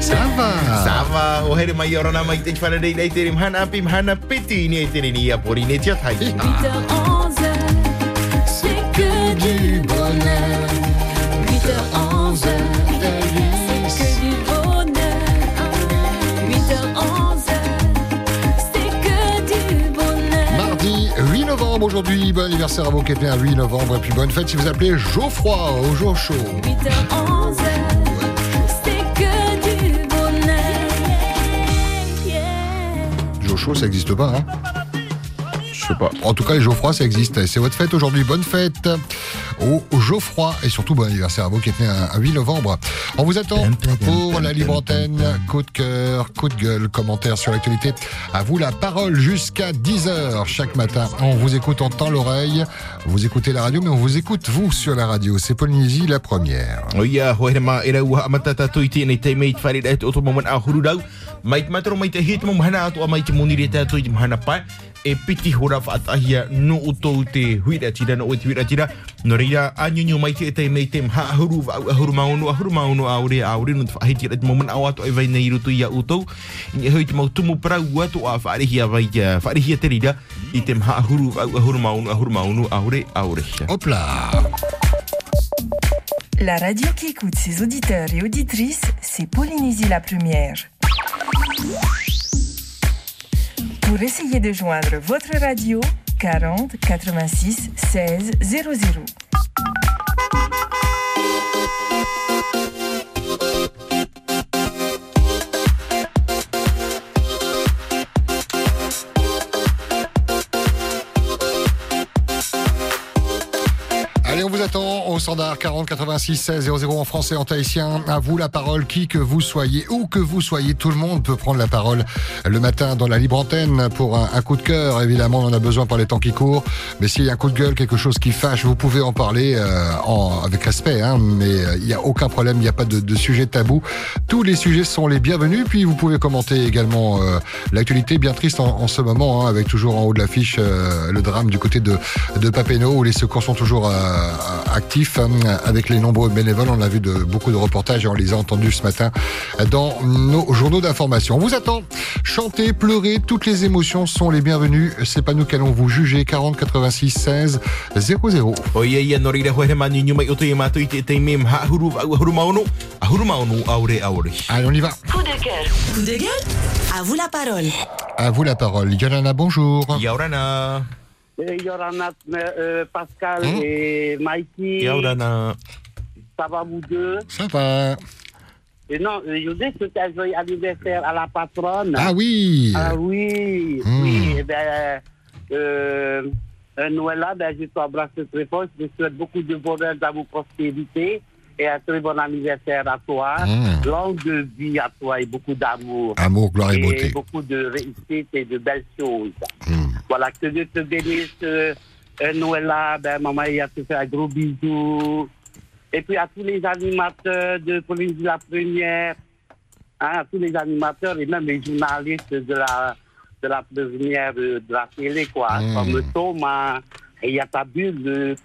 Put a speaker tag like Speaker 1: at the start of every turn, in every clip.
Speaker 1: Ça va.
Speaker 2: Sama, o here mai ora na mai te whana rei nei te rim hana
Speaker 1: novembre aujourd'hui. Bon anniversaire à vous qui êtes né à 8 novembre. Et puis bonne fête si vous appelez Geoffroy au jour chaud.
Speaker 3: 8h11, c'est que du bonheur. Yeah.
Speaker 1: Joe chaud, ça n'existe pas, hein?
Speaker 2: Je sais pas.
Speaker 1: En tout cas, les Geoffroy, ça existe. C'est votre fête aujourd'hui. Bonne fête au Geoffroy. Et surtout, bon anniversaire à vous qui êtes né à 8 novembre. On vous attend pour la libre antenne. Coup de cœur, coup de gueule, commentaires sur l'actualité. À vous la parole jusqu'à 10h chaque matin. On vous écoute, on tend l'oreille. Vous écoutez la radio, mais on vous écoute, vous, sur la radio. C'est Polynésie, la première.
Speaker 2: E piti hora whaatahia no o tau te huira tira no o te huira tira. No reira, anyunyu mai te te mei te mha ahuru wa ahuru maunu, ahuru maunu aure aure no te whahiti re te maman au ato e vai nei rutu i a utou. I hui te mau tumu parau atu a whaarehia vai, whaarehia te rira i te mha ahuru wa ahuru maunu, ahuru maunu aure aure.
Speaker 1: Hop là
Speaker 4: La radio qui écoute ses auditeurs et auditrices, c'est Polynésie la première. Pour essayer de joindre votre radio, 40 86 16 00.
Speaker 1: Allez, on vous attend standard 40 86 16 00 en français, en tahitien. À vous la parole, qui que vous soyez, où que vous soyez, tout le monde peut prendre la parole le matin dans la libre antenne pour un, coup de cœur. Évidemment, on en a besoin par les temps qui courent. Mais s'il y a un coup de gueule, quelque chose qui fâche, vous pouvez en parler euh, avec respect. Hein, mais euh, il n'y a aucun problème, il n'y a pas de, sujet tabou. Tous les sujets sont les bienvenus. Puis vous pouvez commenter également euh, l'actualité bien triste en, ce moment, hein, avec toujours en haut de l'affiche le drame du côté de, de Papeno, où les secours sont toujours actifs hein, avec les nombreux bénévoles. On a vu de, beaucoup de reportages et on les a entendus ce matin dans nos journaux d'information. On vous attend. Chanter, pleurer, toutes les émotions sont les bienvenues. C'est pas nous qui allons vous juger. 40 86 16 00.
Speaker 2: O ia ia no reira hoere mani nyuma i o te mātou i te te mem ha ahuru wa ahuru maunu, ahuru maunu aure aure.
Speaker 1: Allez, on y va.
Speaker 5: Coup de gueule. Coup de gueule? À vous la parole.
Speaker 1: À vous la parole. Yolana, bonjour.
Speaker 2: Ia
Speaker 6: Eh, Yoranat, euh, Pascal
Speaker 1: Hein
Speaker 6: et Mikey,
Speaker 2: ia orana.
Speaker 6: ça va vous deux?
Speaker 1: Ça va.
Speaker 6: Et non, euh, je dis que c'était un joyeux anniversaire à la patronne.
Speaker 1: Ah oui.
Speaker 6: Ah oui,
Speaker 1: Hmm.
Speaker 6: oui. Eh ben, euh, euh, Noëlla, ben, je t'embrasse très fort. Je te souhaite beaucoup de bonheur, d'amour, prospérité. Et un très bon anniversaire à toi.
Speaker 1: Hmm.
Speaker 6: Longue vie à toi et beaucoup d'amour.
Speaker 1: Amour, gloire et
Speaker 6: et
Speaker 1: beauté.
Speaker 6: beaucoup de réussite et de belles choses.
Speaker 1: Hmm.
Speaker 6: Voilà, que Dieu te bénisse. Euh, euh, Noëlla, ben, maman, il a te fait un gros bisou. Et puis à tous les animateurs de Polynésie la Première, hein, à tous les animateurs et même les journalistes de la, de la première euh, de la télé, quoi,
Speaker 1: Mm.
Speaker 6: comme Thomas, et il y a ta bulle,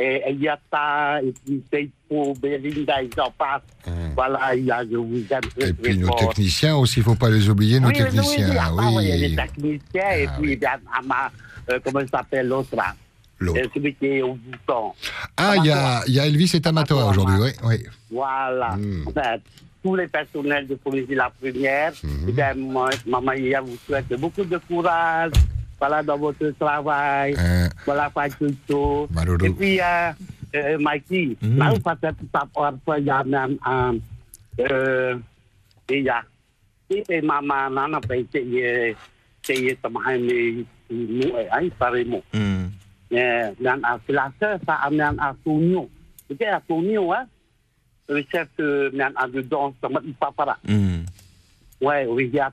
Speaker 6: et il y a ta, et puis Seipo, Belinda, ils en passent.
Speaker 1: Mm.
Speaker 6: Voilà, il y a, je vous aime très,
Speaker 1: Et
Speaker 6: très
Speaker 1: puis nos
Speaker 6: fort.
Speaker 1: techniciens aussi, il faut pas les oublier, nos
Speaker 6: Oui,
Speaker 1: techniciens.
Speaker 6: oui, ah, oui, il y a les techniciens, et
Speaker 1: Ah,
Speaker 6: puis il y a Ama, euh, comment il s'appelle l'autre là
Speaker 1: L'autre.
Speaker 6: Celui qui est au bouton.
Speaker 1: Ah, il y a, il y a Elvis et Tamatoa
Speaker 6: Tamatoa.
Speaker 1: aujourd'hui, oui. oui.
Speaker 6: Voilà.
Speaker 1: Mm.
Speaker 6: Enfin, tous les personnels de Polynésie la première,
Speaker 1: Mhm.
Speaker 6: eh bien, moi, Maman vous souhaite beaucoup de courage voilà, dans votre travail.
Speaker 1: Euh,
Speaker 6: Voilà, pas tout ça. Et puis, euh, euh, Mikey,
Speaker 2: Mhm.
Speaker 6: là, vous faites ça pour un même, euh, et ya, et maman, nana, ben, c'est, c'est, c'est, mais, nous, hein, ça. Eh, dan a filasa sa amian a tunyo. Jadi a tunyo ah. Riset ke mian a de don sama ipa para.
Speaker 2: Hmm.
Speaker 6: Ouais, oui ya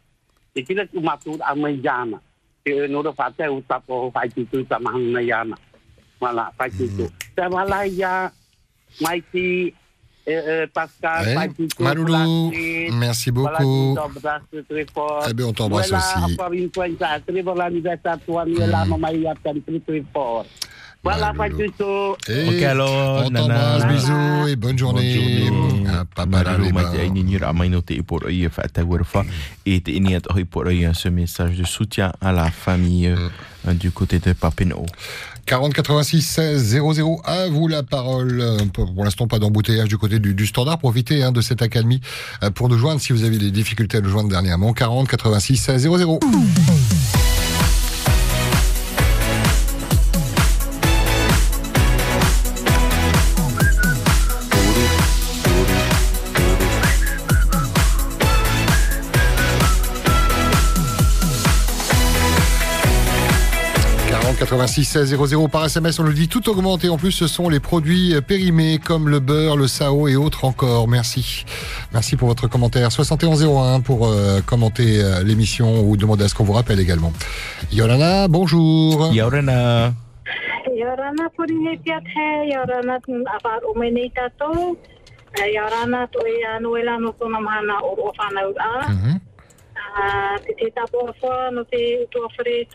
Speaker 6: frera. I kira tu matur a mai jana. Te no ro fate u tapo tu. Te wala ya mai ti eh, eh, Pascal,
Speaker 1: Ouais. Maloulou, merci
Speaker 6: Voilà,
Speaker 1: beaucoup.
Speaker 6: tu t'embrasses très fort.
Speaker 1: Eh bien, on t'embrasse
Speaker 6: Voilà,
Speaker 1: aussi.
Speaker 6: encore une fois, ça, très bon anniversaire à toi, Miela, maman, il y a très, très, très fort. Voilà, pas du tout.
Speaker 1: Et
Speaker 2: Ok, alors,
Speaker 1: on t'embrasse, bisous et bonne journée.
Speaker 2: E e i ce message de soutien à la famille du côté de Papino.
Speaker 1: 40 86 16 00 à vous la parole. Euh, Pour l'instant, pas d'embouteillage du côté du, du standard. Profitez hein, de cette accalmie euh, pour nous joindre si vous avez des difficultés à nous joindre dernièrement. 40 86 16 00. « 86 16 00 par SMS, on le dit, tout augmente et en plus ce sont les produits euh, périmés comme le beurre, le sao et autres encore. Merci. Merci pour votre commentaire. 7101 pour euh, commenter euh, l'émission ou demander à ce qu'on vous rappelle également. Yolana, bonjour.
Speaker 7: Yorana yorana yorana e.
Speaker 1: Mhm.
Speaker 7: Ah, Te te tapo no te utua whare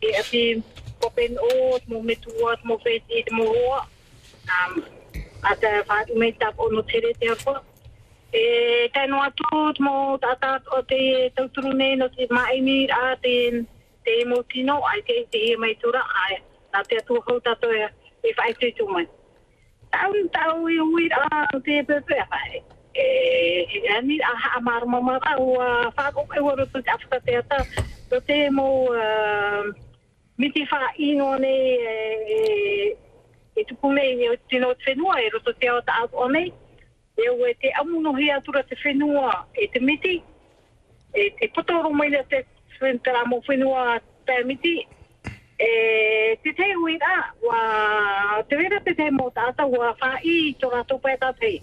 Speaker 7: te api kopen o, mo metua, mo fete, mo roa. Um, ata fa wha tap tapo no tere te ko E kai no atu mo tata o te tauturune no te maini a te te mo tino ai te te e mai tura ai na te atu hau tato e e whai te tu mai. Tau tau i ui a te pepe ai. E e ani a ha amar mama au fa ko e waro tu te afta te ata to te mo miti wha ino ne e e tupu nei e tino whenua e roto te o ta au o nei. E ue te amuno hi atura te whenua e te miti. E te potoro mai na te whentara mo whenua te miti. E te te ui rā, wa te wera te te mo tata wa wha i tō rātou pētā te.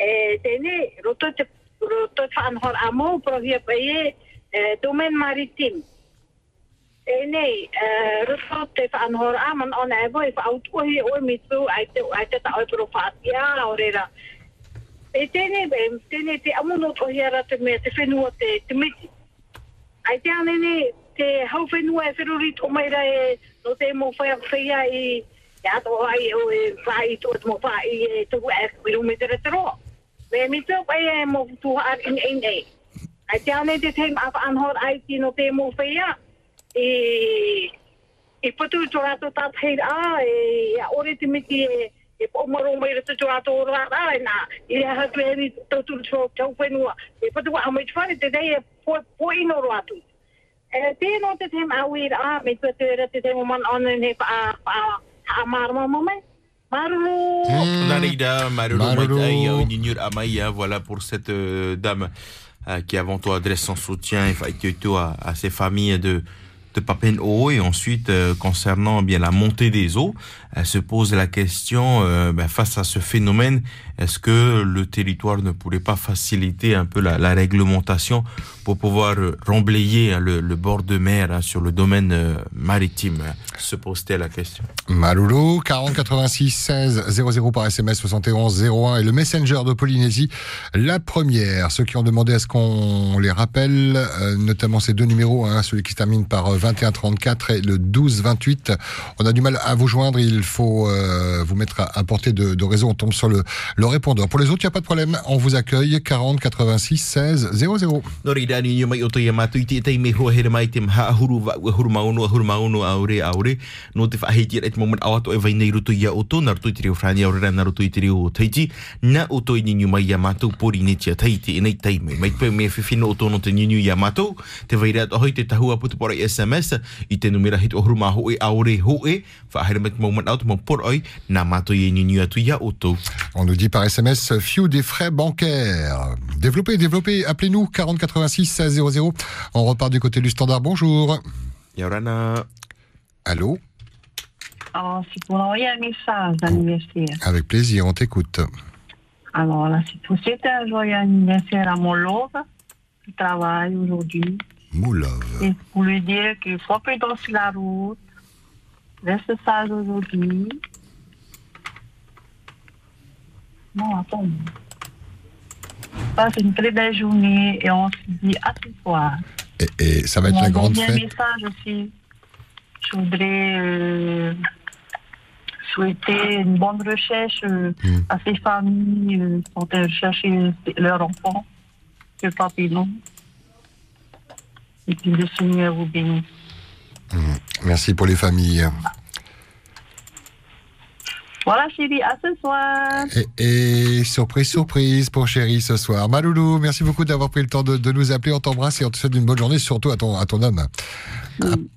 Speaker 7: E tēne, roto te roto te whaanhor a mō, prohia pa e, e maritim. E nei, rufa te whaanhor a man ona e voi, whaautuahi o mi mitu, ai te, ai te ta oi pro whaatia, o reira. E tēne, be, tēne te amuno to hiara te mea, te whenua te, te miti. Ai te anene, te hau whenua e whiruri tō meira e, no te mo whai whaia i, ia to ai o e whai tō te mo whai e tuku e whiru me te retero. Me mi tō pai e mo tu ar in ein. Ai te ane te teim apa anhor ai ti no te mo whaia, e, e patu tō rato hei a, e, a ore te miti e, e po maro mai rata tō rato o rata ai nā, i rea hatu e tau e wa amai whare te dei e po, ino. E te a wira a, me tō te ra te teim o man ona ne pa.
Speaker 2: Narida, Amaya, voilà pour cette euh, dame euh, qui avant tout adresse son soutien et à, à ses familles de de Papen O et ensuite euh, concernant bien la montée des eaux, elle se pose la question euh, ben, face à ce phénomène, est-ce que le territoire ne pourrait pas faciliter un peu la, la réglementation pour pouvoir euh, remblayer hein, le, le bord de mer hein, sur le domaine euh, maritime? Se pose-t-elle la question?
Speaker 1: Maloulou, 40 86 16 00 par SMS 71 01 et le Messenger de Polynésie, la première. Ceux qui ont demandé à ce qu'on les rappelle, euh, notamment ces deux numéros, hein, celui qui se termine par euh, 21 34 et le 12 28. On a du mal à vous joindre, il faut euh, vous mettre à, à portée de, de réseau, on tombe sur le, le répondeur. Pour les autres, il n'y a pas de problème, on vous accueille 40 86 16 00.
Speaker 2: No reira ni nyo mai o toi mātu i te tei me hoa here mai te mha ahuru wa ua huru maunu ahuru maunu aure aure no te whaheiti e te moment awato e vai nei rutu ia o tō na rutu i te reo whrani aure na rutu i te reo o teiti. Na o toi ni nyo mai ia mātou pori ne tia teiti e nei teime mai pe me whiwhino o tōno te nyo nyo ia mātou. Te vai rea tohoi te tahua putu pora i SMS i te numera hit o huru ma hoe aure hoe. Whahere mai te moment awato mo poroi na mātou i nyo nyo atu ia o tō.
Speaker 1: On nous dit par SMS, Few des frais bancaires. Développez, développez, appelez-nous 40 86 16 00. On repart du côté du standard. Bonjour.
Speaker 2: Ia orana
Speaker 1: Allô?
Speaker 8: Alors, c'est pour envoyer un message d'anniversaire.
Speaker 1: Avec plaisir, on t'écoute.
Speaker 8: Alors là, c'est pour souhaiter un joyeux anniversaire à mon love qui travaille aujourd'hui.
Speaker 1: Moulove.
Speaker 8: Et pour lui dire qu'il faut prudent sur la route. Reste sage aujourd'hui. Non, attends. Passe une très belle journée et on se dit à ce soir.
Speaker 1: Et, et ça va être
Speaker 8: Mon
Speaker 1: la grande fête.
Speaker 8: message aussi. Je voudrais euh, souhaiter une bonne recherche euh,
Speaker 1: Mm.
Speaker 8: à ces familles euh, allées chercher leurs enfants, le papillon. Et puis le Seigneur vous bénisse.
Speaker 1: Merci pour les familles.
Speaker 8: Voilà, chérie, à ce soir.
Speaker 1: Et, et surprise, surprise pour chérie ce soir. Maloulou, merci beaucoup d'avoir pris le temps de, de nous appeler. On t'embrasse et on te souhaite une bonne journée, surtout à ton, à ton homme. À,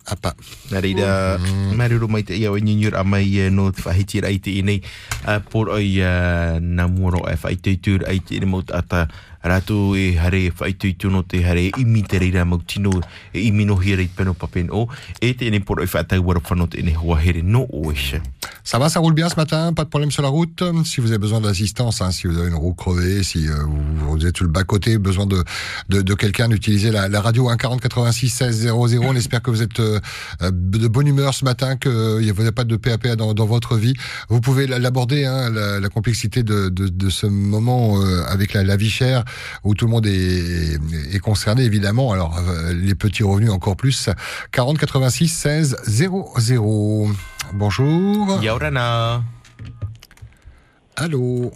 Speaker 1: à pas.
Speaker 2: Narida maruru mai te ia o nyinyur a mai eh, no te inei uh, por oi uh, e ai te ine maut ata
Speaker 1: Ça va, ça roule bien ce matin Pas de problème sur la route? Si vous avez besoin d'assistance, hein, si vous avez une roue crevée, si euh, vous, êtes sur le bas-côté, besoin de, de, quelqu'un d'utiliser la, la radio 1 40 86 16 00. On espère que vous êtes euh, de bonne humeur ce matin, que euh, vous n'avez pas de PAP dans, votre vie. Vous pouvez l'aborder, hein, la, complexité de, de, ce moment euh, avec la vie chère, où tout le monde est, est concerné, évidemment. Alors, euh, les petits revenus encore plus. 40 86 16 00. Bonjour.
Speaker 2: Yaurana
Speaker 1: Allô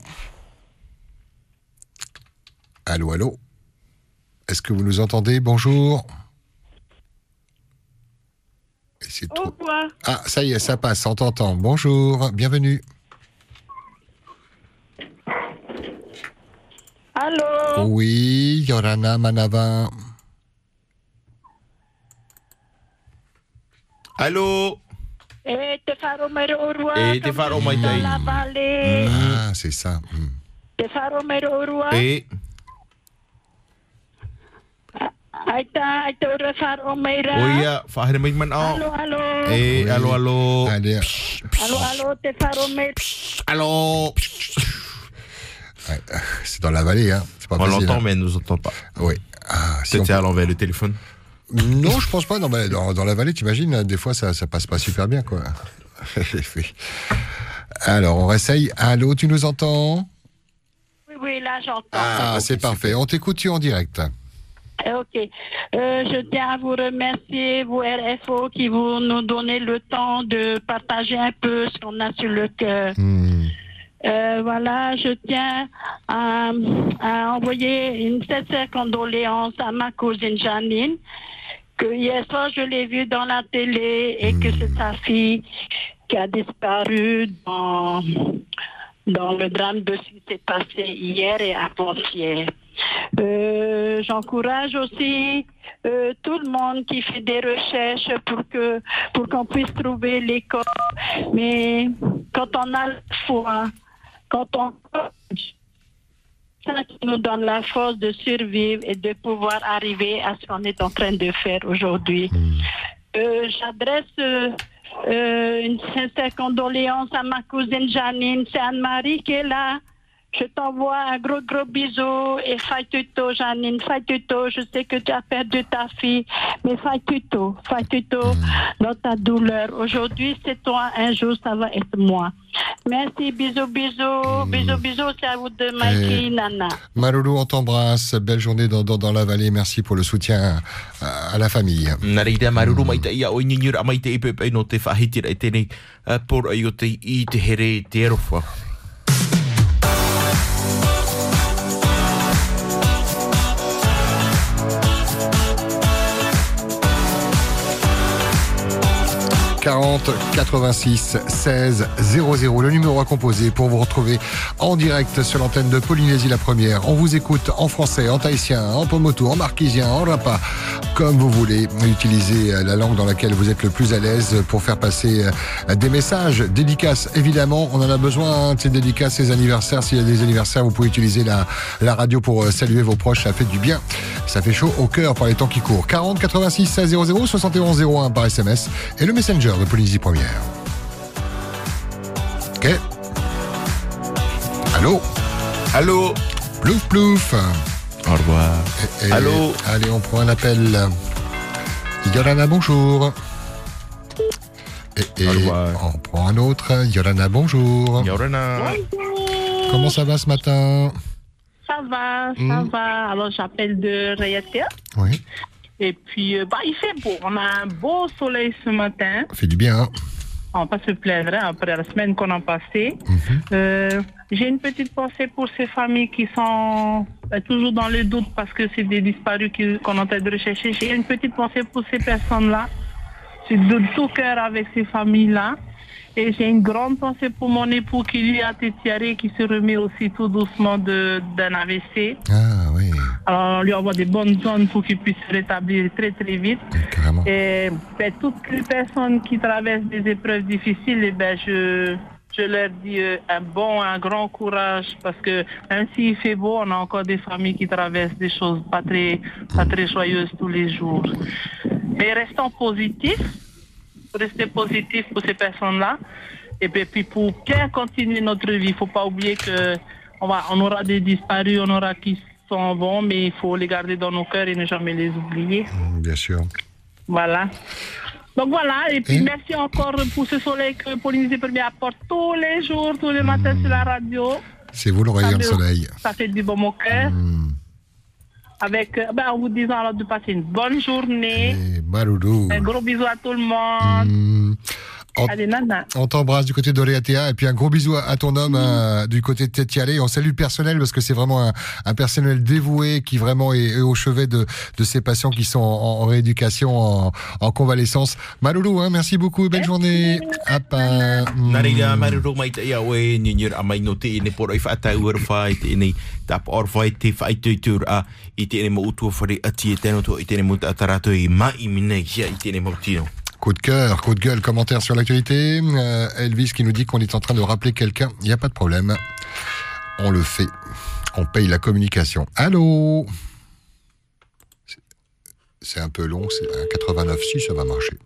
Speaker 1: Allô, allô Est-ce que vous nous entendez? Bonjour Et c'est
Speaker 8: Au
Speaker 1: trop-. Ah, ça y est, ça passe, on t'entend. Bonjour, bienvenue.
Speaker 8: Allô
Speaker 1: Oui, Yorana Manava.
Speaker 2: Allô
Speaker 8: Eh, te faro mero urua.
Speaker 2: Eh, te
Speaker 8: vallée.
Speaker 1: Ah, c'est ça. hmm.
Speaker 8: Te faro mero urua.
Speaker 2: E
Speaker 8: Aita, aita ura faro meira.
Speaker 2: o ia whahere mai man
Speaker 8: Allô,
Speaker 2: au
Speaker 8: allô.
Speaker 2: E
Speaker 1: Oui.
Speaker 2: alo alo
Speaker 8: Allô, allô, te faro meira.
Speaker 2: Alo
Speaker 1: ouais, c'est dans la vallée, hein. C'est pas
Speaker 2: On
Speaker 1: facile.
Speaker 2: l'entend
Speaker 1: hein.
Speaker 2: mais elle nous entend pas
Speaker 1: Oui. Ah, si on
Speaker 2: Peut-être à l'envers le téléphone
Speaker 1: Non, je pense pas. Non, mais dans, dans la vallée, t'imagines, des fois, ça, ça passe pas super bien, quoi. Alors, on réessaye. Allô, tu nous entends?
Speaker 8: Oui, oui, là, j'entends.
Speaker 1: Ah, c'est parfait. On t'écoute, tu es en direct.
Speaker 8: Eh, Ok. Euh, je tiens à vous remercier, vous RFO, qui vous nous donnez le temps de partager un peu ce qu'on a sur le cœur.
Speaker 1: Hmm.
Speaker 8: Euh, voilà, je tiens à, envoyer une sincère condoléance à ma cousine Janine, que hier soir je l'ai vue dans la télé et que c'est sa fille qui a disparu dans, dans le drame de ce qui s'est passé hier et avant-hier. Euh, J'encourage aussi euh, tout le monde qui fait des recherches pour que pour qu'on puisse trouver les corps. Mais quand on a foi, quand on ça qui nous donne la force de survivre et de pouvoir arriver à ce qu'on est en train de faire aujourd'hui. Euh, J'adresse euh, euh, une sincère condoléance à ma cousine Janine, c'est Anne-Marie qui est là. Je t'envoie un gros gros bisou et fais tuto Janine, fais tuto. Je sais que tu as perdu ta fille, mais fais tuto, fais tuto dans ta douleur. Aujourd'hui c'est toi, un jour ça va être moi. Merci, bisous bisous, bisous bisous, c'est à vous de Mikey, Nana.
Speaker 1: Maloulou, on t'embrasse. Belle journée dans, dans, dans la vallée. Merci pour le soutien à, à la famille. 40 86 16 00. Le numéro à composer pour vous retrouver en direct sur l'antenne de Polynésie la première. On vous écoute en français, en tahitien, en pomotu, en marquisien, en rapa, comme vous voulez. Utilisez euh, la langue dans laquelle vous êtes le plus à l'aise pour faire passer euh, des messages. Dédicaces, évidemment, on en a besoin hein, de ces dédicaces, ces anniversaires. S'il y a des anniversaires, vous pouvez utiliser la, la radio pour euh, saluer vos proches. Ça fait du bien. Ça fait chaud au cœur par les temps qui courent. 40 86 16 00 71 01 par SMS et le Messenger de Polynésie Première. Ok. Allô
Speaker 2: Allô
Speaker 1: Plouf plouf
Speaker 2: Au revoir.
Speaker 1: Et- et-
Speaker 2: Allô
Speaker 1: Allez, on prend un appel. Yorana, bonjour. Et,
Speaker 2: revoir.
Speaker 1: on prend un autre. Yorana, bonjour.
Speaker 2: Yorana.
Speaker 1: Comment ça va ce matin?
Speaker 9: Ça va, ça
Speaker 1: Mm.
Speaker 9: va. Alors, j'appelle de Rayatea.
Speaker 1: Oui,
Speaker 9: Et puis, euh, bah, il fait beau. On a un beau soleil ce matin.
Speaker 1: fait du bien. hein
Speaker 9: On va pas se plaindre hein, après la semaine qu'on a passée.
Speaker 1: Mhm.
Speaker 9: Euh, J'ai une petite pensée pour ces familles qui sont euh, toujours dans le doute parce que c'est des disparus qu'on est en train de rechercher. J'ai une petite pensée pour ces personnes-là. Je de tout cœur avec ces familles-là. Et j'ai une grande pensée pour mon époux qui lui a été tiré, qui se remet aussi tout doucement d'un AVC.
Speaker 1: Ah oui,
Speaker 9: Alors, on lui envoie des bonnes zones pour qu'il puisse se rétablir très très vite.
Speaker 1: carrément.
Speaker 9: Et ben, toutes les personnes qui traversent des épreuves difficiles, eh ben, je, je leur dis euh, un bon, un grand courage parce que même s'il fait beau, on a encore des familles qui traversent des choses pas très, pas très joyeuses tous les jours. Mais restons positifs, rester positifs pour ces personnes-là. Et puis, pour bien continuer notre vie, il faut pas oublier que on, va, on aura des disparus, on aura qui sont bons, mais il faut les garder dans nos cœurs et ne jamais les oublier.
Speaker 1: Mm, Bien sûr.
Speaker 9: Voilà. Donc voilà, et puis
Speaker 1: Et?
Speaker 9: merci encore pour ce soleil que Polynésie Première apporte tous les jours, tous les matins sur la radio.
Speaker 1: C'est vous le rayon de
Speaker 9: Ça,
Speaker 1: soleil.
Speaker 9: Ça fait du bon au cœur.
Speaker 1: Mm.
Speaker 9: Avec, euh, ben, en vous disant alors de passer une bonne journée.
Speaker 1: Et.
Speaker 9: Un gros bisou à tout le monde.
Speaker 1: Mm.
Speaker 9: Allez.
Speaker 1: On t'embrasse du côté d'Oléatea et puis un gros bisou à, à ton homme euh, du côté de Tétialé. On salue le personnel parce que c'est vraiment un, un personnel dévoué qui vraiment est, est au chevet de, de ces patients qui sont en, en rééducation, en, en convalescence. Maloulou, hein, merci beaucoup et belle journée. Coup de cœur, coup de gueule, commentaire sur l'actualité. Euh, Elvis qui nous dit qu'on est en train de rappeler quelqu'un. Il n'y a pas de problème. On le fait. On paye la communication. Allô? C'est- un peu long, c'est un 89. Si, ça va marcher.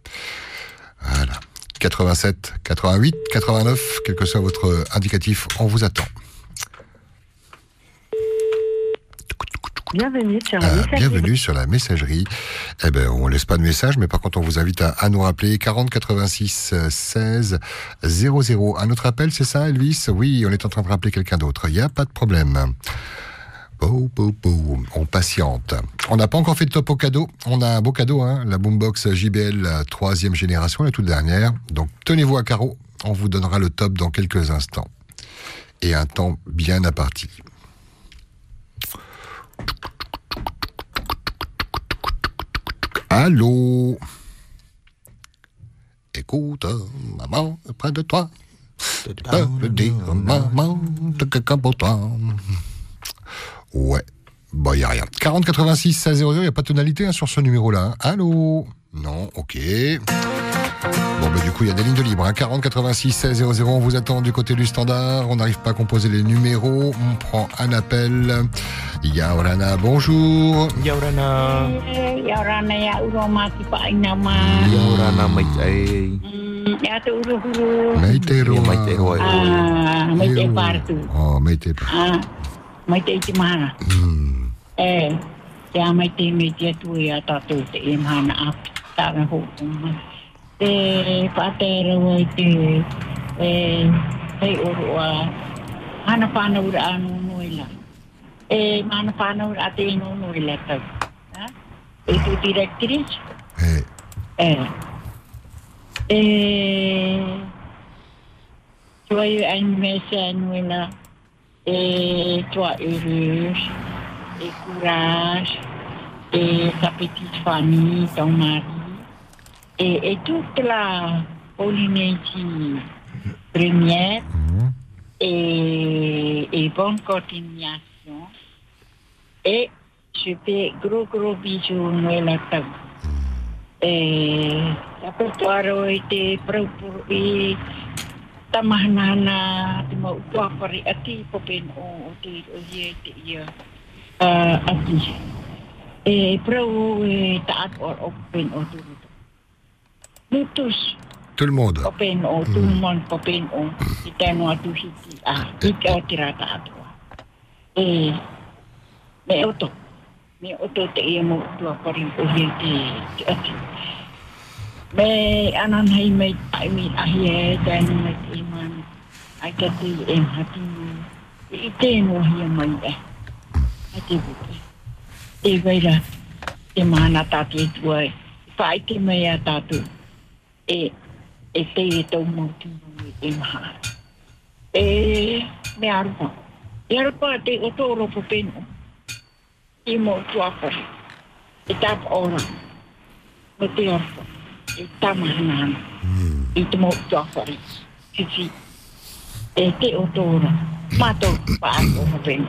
Speaker 1: Voilà. 87, 88, 89, quel que soit votre indicatif, on vous attend.
Speaker 10: Bienvenue sur
Speaker 1: Ah,
Speaker 10: la messagerie.
Speaker 1: bienvenue sur la messagerie. Eh ben, on laisse pas de message, mais par contre, on vous invite à, à nous rappeler 40 86 euh, 16 00. Un autre appel, c'est ça, Elvis? Oui, on est en train de rappeler quelqu'un d'autre. Il n'y a pas de problème. Beau, beau, beau. On patiente. On n'a pas encore fait de top au cadeau. On a un beau cadeau, hein, la Boombox JBL troisième génération, la toute dernière. Donc, tenez-vous à carreau. On vous donnera le top dans quelques instants. Et un temps bien imparti. Allô? Écoute, maman près de toi. Tu peux le dire, maman, de quelqu'un pour toi. Ouais, bah y a rien. 40 86 16 00, y a pas de tonalité hein, sur ce numéro-là. hein. Allô? Non, ok. Bon, bah du coup, il y a des lignes de libre. Hein. 40 86 16 00, on vous attend du côté du standard. On n'arrive pas à composer les numéros. On prend un appel. Yaurana, bonjour.
Speaker 2: Yaurana.
Speaker 11: Yaurana ya uromati pa inama.
Speaker 2: Yaurana mai te.
Speaker 11: Ya te uruhuru.
Speaker 1: Meitero.
Speaker 2: Mai te roa.
Speaker 11: Ah, mai te partu.
Speaker 1: Oh, meite.
Speaker 11: Ah, mai te te mahana.
Speaker 1: Hmm.
Speaker 11: Eh, te a mai te me te tu ya tatu te e mahana a tara ho. Te patera wai te e hei urua. Hana whana ura anu nuila. E mana whana ura ate inu nuila tau. Ha? E tu directrice.
Speaker 1: Eh,
Speaker 11: Eh. Eh. Tua i ai mese anuela. E tua urus. E courage. E petite famille, ton. Et, et toute la Polynésie première. Et, et bonne continuation. Et je fais gros gros bisous Noël tau. E tapetuaro i te praupuru i tamahanana te mau tuapari ati popen o o te o ia te ia ati. E e taat o o popen o. Mutus
Speaker 1: Tout le monde.
Speaker 11: Popen o, tout le monde popen o. I tēnu atu hiti a, hiti o tirata atua. E, me oto. Me oto te ia mo tua pari o hei te, te ati. Me anan hei mei ai mi ahi e tēnu mei te iman. Ai ka te e mhatinu. I tēnu ahi e mai e. Ai te buke. E veira, te mana tātu e tua e. Whai te mea tātu. E, e te e tau mautinu e maha. E me arupa. E arupa te o tō ropo peno. I mo tuapare. E tapa ora. No te arupa. E tama hanana. I te mo tuapare. Sisi. E te o tō. Mato pa ako ho peno.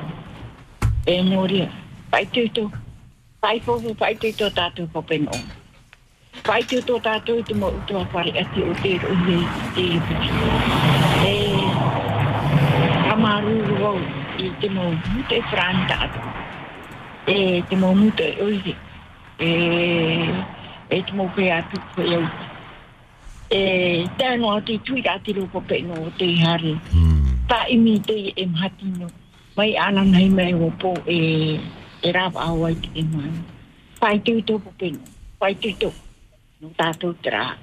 Speaker 11: E moria. Pai tuto. Pai fofu pai tuto tātou po peno. Pai tu tō tātou tu mō utua whare a te o te rohe te ipa. E amaru rau i te mō mūte whranta atu. E te mō mūte oise. E e te mō pē atu koe au. E tēno a te tui rāti rōpa pē no o te hare. Tā imi te e mhati no. Mai ana nei mai o pō e e rāpa au ai te mā. Pai tu tō pō pē no. Pai tu tu tō. No tātou tera.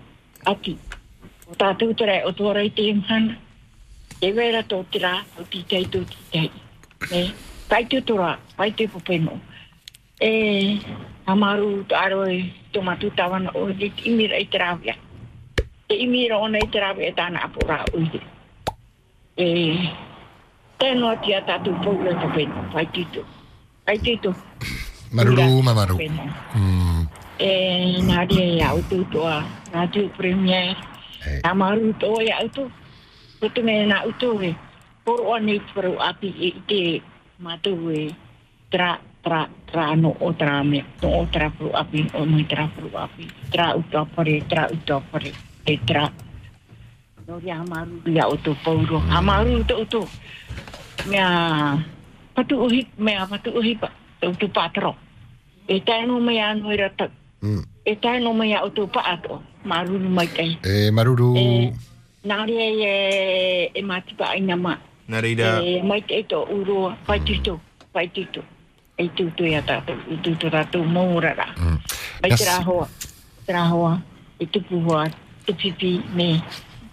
Speaker 11: Ati. O tātou tera o tōrei te imhana. E wera tō tira, o titei tō titei. E, pai te tora, pai te popeno. E, amaru to aro e tō matu tawana o te imira i te rawia. Te imira ona i te rawia e tāna apura i E, tēno ati a tātou pōura popeno, pai tō. Pai tō.
Speaker 1: Maruru, mamaru. Hmm.
Speaker 11: E, nā rea ia o tō toa, radio premier. Amaru tō ia o tō. Ko te mea nā uto e, poro ane i paru api e i te mātou e tra, tra, tra no o tra me, no o tra paru api, o mai tra paru api, tra uto apare, tra uto apare, e tra. No ria hamaru ria o tō pauro, hamaru uto uto. Mea, patu uhi, mea patu uhi pa, o tō pātaro. E taino mea anu i rata,
Speaker 1: Mm.
Speaker 11: E tai no mai o tō paato, maruru mai tai.
Speaker 1: E maruru.
Speaker 11: E, nā re e, e mātipa ai nga mā.
Speaker 2: Nā re.
Speaker 11: E mai tai tō uroa, pai tito, pai tito. E tūtu e atato, e tūtu rato mōrara. Mm. Pai
Speaker 1: yes.
Speaker 11: tira hoa, tira hoa, e tupu hoa, tupipi me.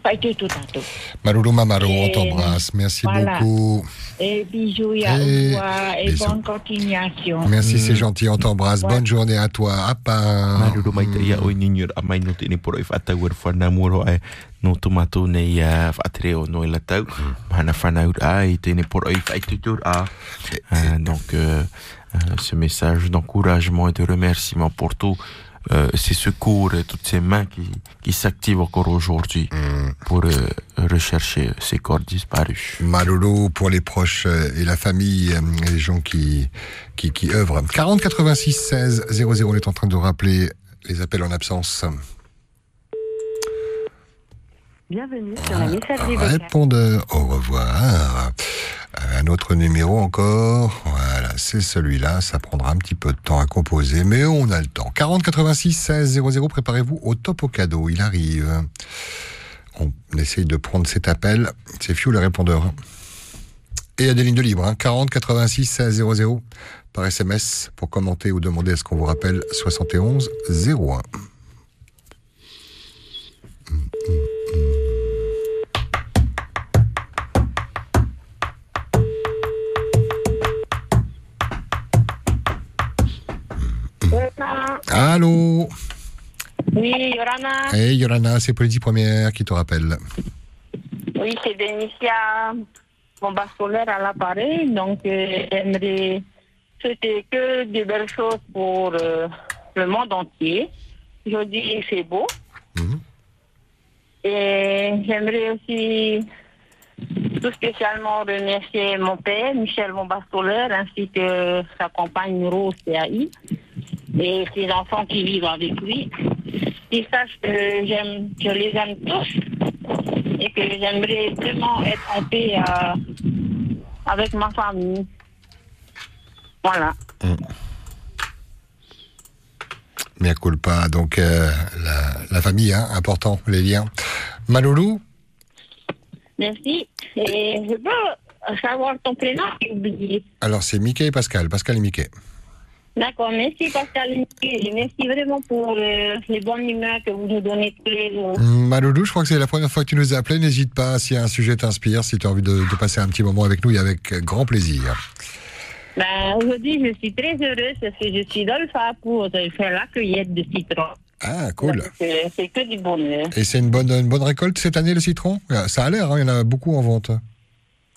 Speaker 11: Me, pai tūtu tātou.
Speaker 1: Maruru, mamaru, on
Speaker 11: Et
Speaker 1: t'embrasse. Merci
Speaker 11: voilà.
Speaker 1: beaucoup.
Speaker 11: E bisous ia
Speaker 1: Et
Speaker 11: ua, e
Speaker 1: bisous.
Speaker 11: bonne continuation.
Speaker 1: Merci, c'est gentil, on t'embrasse. Bonne journée à toi. À part.
Speaker 2: Maruru mai te ia o ningur a mai no te ne poro i whatau ar whana moro ai no tomato nei a whaatere o no i latau. Mahana whanau a i te ne poro i whaitutur a. Euh, Donc, euh, euh, ce message d'encouragement et de remerciement pour tout euh, ces secours et toutes ces mains qui, qui s'activent encore aujourd'hui pour euh, rechercher ces corps disparus.
Speaker 1: Maruru pour les proches euh, et la famille, et les gens qui, qui, qui œuvrent. 40 86 16 00, on est en train de rappeler les appels en absence.
Speaker 10: Bienvenue sur la messagerie vocale.
Speaker 1: Répondeur, au revoir. Un autre numéro encore. Voilà, c'est celui-là. Ça prendra un petit peu de temps à composer, mais on a le temps. 40 86 16 00, préparez-vous au top au cadeau. Il arrive. On essaye de prendre cet appel. C'est Fiu le répondeur. Et il y a des lignes de libre. hein. 40 86 16 00 par SMS pour commenter ou demander à ce qu'on vous rappelle 71 01. Allô
Speaker 7: Oui, Yorana.
Speaker 1: Hey Yolana, c'est Politique Première qui te rappelle.
Speaker 7: Oui, c'est Denicia Bomba Solaire à l'appareil. Donc, euh, j'aimerais souhaiter que de belles choses pour euh, le monde entier. Aujourd'hui, il fait beau. Et j'aimerais aussi tout spécialement remercier mon père, Michel Bomba Solaire, ainsi que sa compagne Rose CAI et ses enfants qui vivent avec lui. Ils sachent que j'aime, je les aime tous et que j'aimerais vraiment être en paix euh, avec ma famille. Voilà.
Speaker 1: Mea culpa, donc euh, la, la famille, hein, important, les liens. Maloulou
Speaker 11: Merci. Et je peux savoir ton prénom, oublié.
Speaker 1: Alors c'est Mickey et Pascal, Pascal et Mickey.
Speaker 11: D'accord, merci Pascal. Merci vraiment pour euh, les bonnes humeurs que vous nous donnez tous les jours.
Speaker 1: Maloulou, je crois que c'est la première fois que tu nous as appelé. N'hésite pas si un sujet t'inspire, si tu as envie de, de passer un petit moment avec nous et avec grand plaisir.
Speaker 11: Ben, Aujourd'hui, je suis très heureuse parce que je suis dans le phare pour faire la cueillette de citron.
Speaker 1: Ah, cool.
Speaker 11: C'est c'est que du bonheur.
Speaker 1: Et c'est une bonne, une bonne récolte cette année, le citron? Ça a l'air, hein, il y en a beaucoup en vente.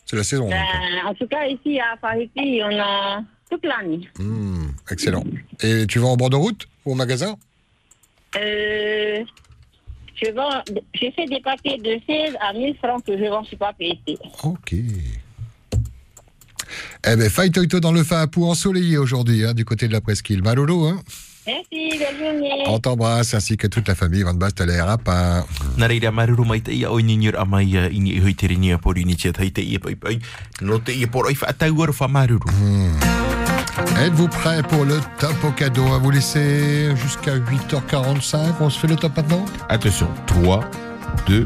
Speaker 1: C'est la saison.
Speaker 11: Ben, en tout cas, ici à Fariti, on a toute l'année.
Speaker 1: Hmm, excellent. Et tu vas en bord de route ou au magasin?
Speaker 11: Euh, je vends, j'ai fait des papiers de 16 à 1000 francs que je vends sur papier.
Speaker 1: Ok. Eh ben, Faille Toito dans le Fapou ensoleillé aujourd'hui, hein, du côté de la presqu'île. Malolo, hein?
Speaker 11: Merci, bonne journée.
Speaker 1: On t'embrasse ainsi que toute la famille. Van Bast, l'air à pain.
Speaker 2: Nā reira maruru mai te ia o ni nyur amai ini i hui te ringia pori ni tia tai te ia pai pai. No te ia por oi whaatau ar wha maruru.
Speaker 1: Êtes-vous prêts pour le top au cadeau À vous laisser jusqu'à 8h45. On se fait le top maintenant?
Speaker 2: Attention, 3, 2,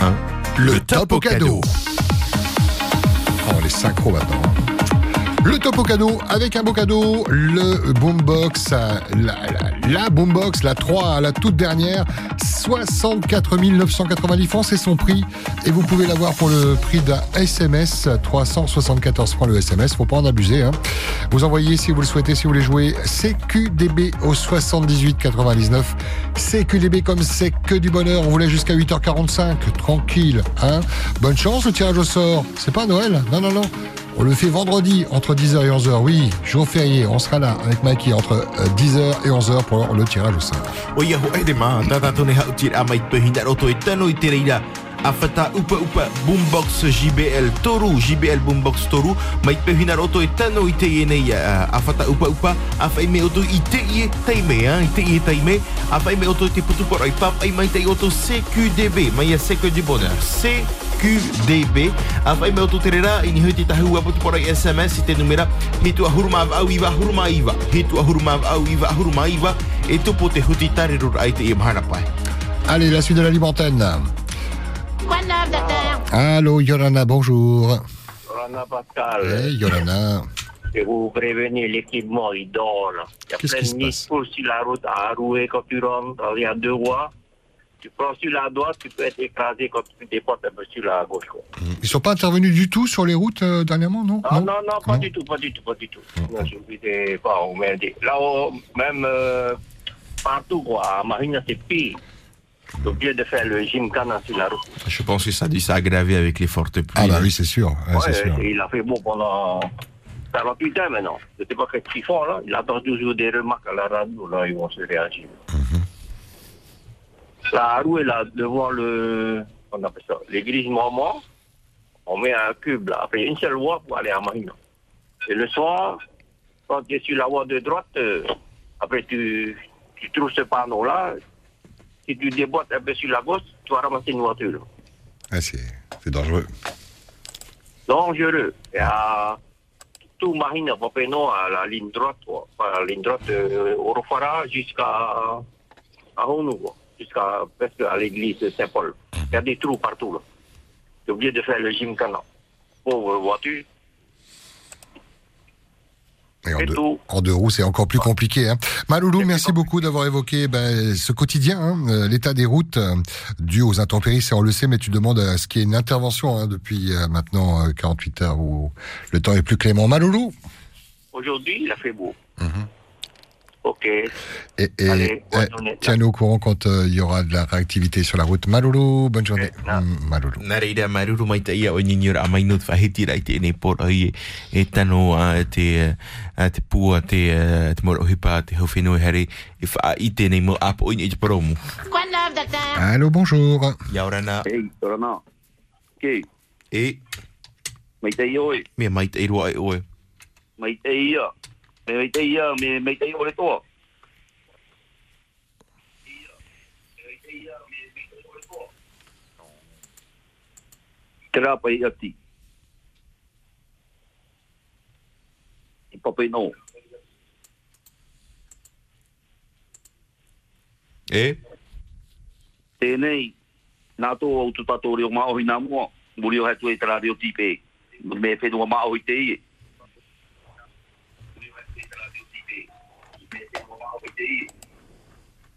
Speaker 2: 1.
Speaker 1: Le, top, au cadeau. Oh, les synchros maintenant. Le top au cadeau avec un beau cadeau, le boombox, euh, la, boombox, la 3, la toute dernière, 64 990 francs, c'est son prix. Et vous pouvez l'avoir pour le prix d'un SMS, 374 francs le SMS, faut pas en abuser. Hein. Vous envoyez si vous le souhaitez, si vous voulez jouer CQDB au 78 99. CQDB comme c'est que du bonheur, on voulait jusqu'à 8h45, tranquille. Hein. Bonne chance le tirage au sort, c'est pas Noël, non, non, non. On le fait vendredi entre 10h et 11h. Oui, jour férié, on sera là avec Mikey entre euh, 10h et 11h pour le tirage au sort.
Speaker 2: O ia ho e de mā, tata tone hau tir a mai pehina roto e tano i te reira. A whata upa upa Boombox JBL Toru, JBL Boombox Toru, mai pehina roto e tano i te ienei a, a whata upa upa, me oto i te ie teime, a, i oto i te i oto CQDB, oto te rera, i ni hui te tahu i SMS i te numera, hitu a huruma au iwa huruma iwa, hitu a huruma au iwa huruma iwa, e tupo te huti tarirur ai te i mahana pai.
Speaker 1: Allez, la suite de la libre antenne. Allô, Yolana, bonjour.
Speaker 12: Rana Pascal,
Speaker 1: Hey, Yolana.
Speaker 12: je vous prévenir, l'équipement, il dort. Il y a plein de pour sur la route à rouer quand tu rentres. Il y a deux voies. Tu prends sur la droite, tu peux être écrasé quand tu déportes un peu sur la gauche. quoi.
Speaker 1: Ils sont pas intervenus du tout sur les routes euh, dernièrement, non?
Speaker 12: Non, non, non, pas du tout, pas du tout, pas du tout. Non, je vous dis pas, on m'a dit. Là, on- même euh, partout, quoi, à Marina, c'est pire. T'es obligé de faire le gymkhana sur la route.
Speaker 2: Je pense que ça a dû s'aggraver avec les fortes pluies.
Speaker 1: Ah bah oui, c'est sûr. ouais,
Speaker 12: Ouais,
Speaker 1: c'est sûr.
Speaker 12: il a fait beau pendant 48 heures maintenant. Je sais pas qu'est-ce qu'ils font là. Il attend toujours des remarques à la radio, là, ils vont se réagir. La roue est là devant le. On appelle ça l'église Maman. On met un cube là. Après, une seule voie pour aller à Marina. Et le soir, quand tu es sur la voie de droite, euh, après tu, tu trouves ce panneau là. Si tu déboîtes un peu sur la gauche, tu vas ramasser une voiture.
Speaker 1: Ah, c'est dangereux.
Speaker 12: dangereux. Et à tout Marine, à Papeno, à la ligne droite, quoi. Enfin, la ligne droite euh, Orofara jusqu'à à Honou, jusqu'à presque à l'église Saint-Paul. Il y a des trous partout. Là. J'ai oublié de faire le gymkhana. Pauvre voiture.
Speaker 1: Et en, deux, en deux roues, c'est encore plus compliqué. Hein. Maloulou, merci beaucoup d'avoir évoqué ben, ce quotidien, hein, euh, l'état des routes euh, dû aux intempéries, c'est on le sait, mais tu demandes à ce qu'il y ait une intervention hein, depuis euh, maintenant euh, 48 heures où le temps est plus clément. Maloulou?
Speaker 12: Aujourd'hui, il a fait beau. Ok.
Speaker 1: et, et
Speaker 12: Allez, bonne
Speaker 1: eh,
Speaker 12: journée.
Speaker 1: tiens-nous au courant quand euh, il y aura de la réactivité sur la route. Maloulou, bonne journée. Mm, Maloulou.
Speaker 2: Nā reira maruru mai te ia o nyinyura a mai not whahitira i te ene pora i e, e tano a te, a te pua te, te mora ohipa te hau whenua here e wha i tēnei mo apo oini i te paromu.
Speaker 13: Quoi de neuf, docteur
Speaker 1: Allô, bonjour.
Speaker 2: Ia orana.
Speaker 14: Hey, Rana. Ke,
Speaker 2: E,
Speaker 14: mai te oi,
Speaker 2: mea mai te irua
Speaker 14: Me meitei ia, me meitei ore toa. Tera pa ia ti. I papai no.
Speaker 2: E?
Speaker 14: Tēnei, nā tō au tū tātō reo māohi nā mua, muri o hatu e tera reo tīpe, me whenua māohi te ie.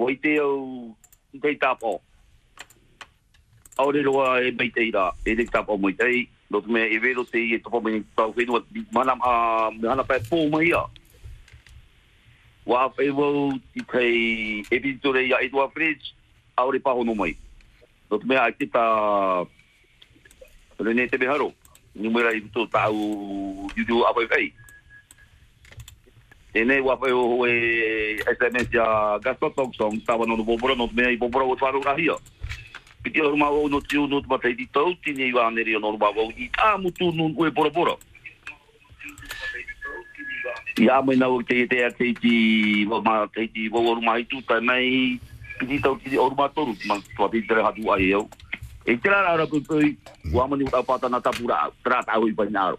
Speaker 14: ui ui e wai te au te tapo. Aore roa e mai te ira e te tapo mai te no te mea e vero te i e topo mai tau whenua manam a me hana pai pō mai a. Wa whai wau ti tei e pintore ia e tua fridge aore pahono mai. No te mea ai te ta Rene te beharo. Numera i to tau yudu apai fai. Tēnei wapai o e SMS ya Gaspar Thompson tawa no bobora no mea i bobora o rahia. Piti o ma o no tiu no tuma tei di tau tini i wāneri o no ma o i tā mutu nun ue bora bora. Ia mai nau te te te ti wa ma te ti wa o ma i tu mai piti tau tini o ma toru ma te tere hatu ai eu. E tera rara pui pui wa pata na tapura tra tau i pai naro.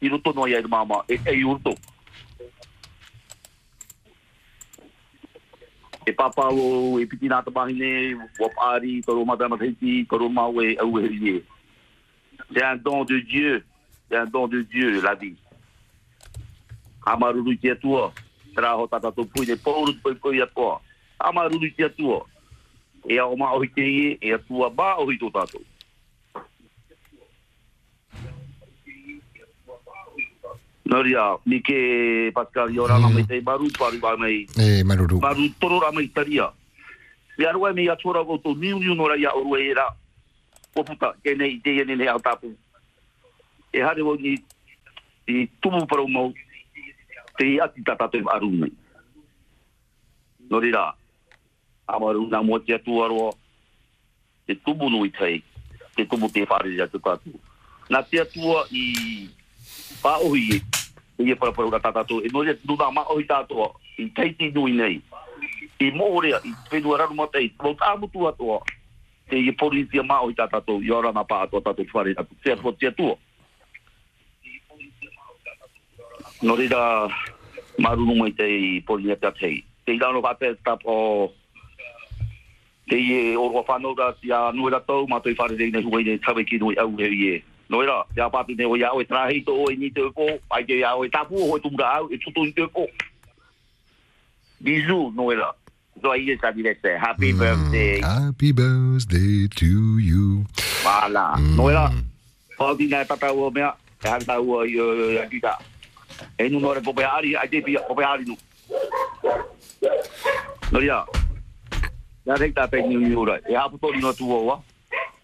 Speaker 14: e e roto. E papa o, e piti nāta mahine, wapari, taro madama teiti, taro mau e au e heri e. C'est un don de Dieu. C'est un don de Dieu, la vie. Tata ne atua. Amaruru atua. E e tātou. Noria, ni ke Pascal i orana mai te maru pari ba mai.
Speaker 1: E maruru.
Speaker 14: Maru toro ra mai taria. Me arua me atura go to niu niu nora ia orua era. O puta, ke nei te ene nei au tapu. E hare wo ni i tumu para umau te i ati tata te aru nei. Norira, amaru na mo te atu aroa, te tumu nui tei, te tumu te whare ia te tatu. Nā te atua i pa o hi i e para para tata to e no ia do ma o hita to i tei ti nei. Inei i mo ore i pe do ara mo tei mo ta mo tu ato te i polizia ma o hita to i ora na pa ato ta to fare ato se po te tu no rida maru no mai tei por ta tei te ga no va te ta po te i o ro fa no ga ti no ra to ma to i fare dei nei hui nei tabe ki no au he ie Noira, te a pātu ne o iau e trahi to o ni te upo, ai te iau e tapu o tutu ni te upo. Bisous, Noira. Joyeux anniversaire. Happy birthday.
Speaker 1: Happy birthday to you.
Speaker 14: Voilà. Noira, pātu nei tata ua mea, e hanta ua i a kita. E nu pope ari, ai te pia pope ari nu. Noira, pe ni. E hapu tori no tuo wa.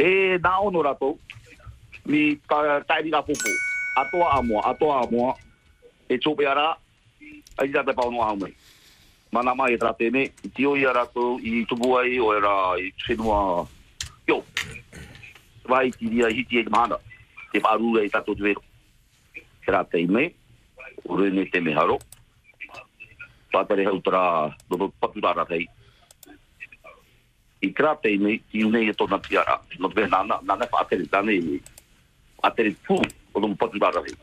Speaker 14: po para e na ono rato mi ka tai di la popo. Atoa amo atoa amo e chope ara ai da pe pa ono amo mana mai tra tene ti o ia rato i tubu ai o era i chenua yo vai ti dia hi ti e mana te paru e tato de vero tra te me ore ne te me haro pa te hautra do patu ra tei. i kra te me ti une e tona tiara no te na na na fa ate tane i ate fu o no patu bara he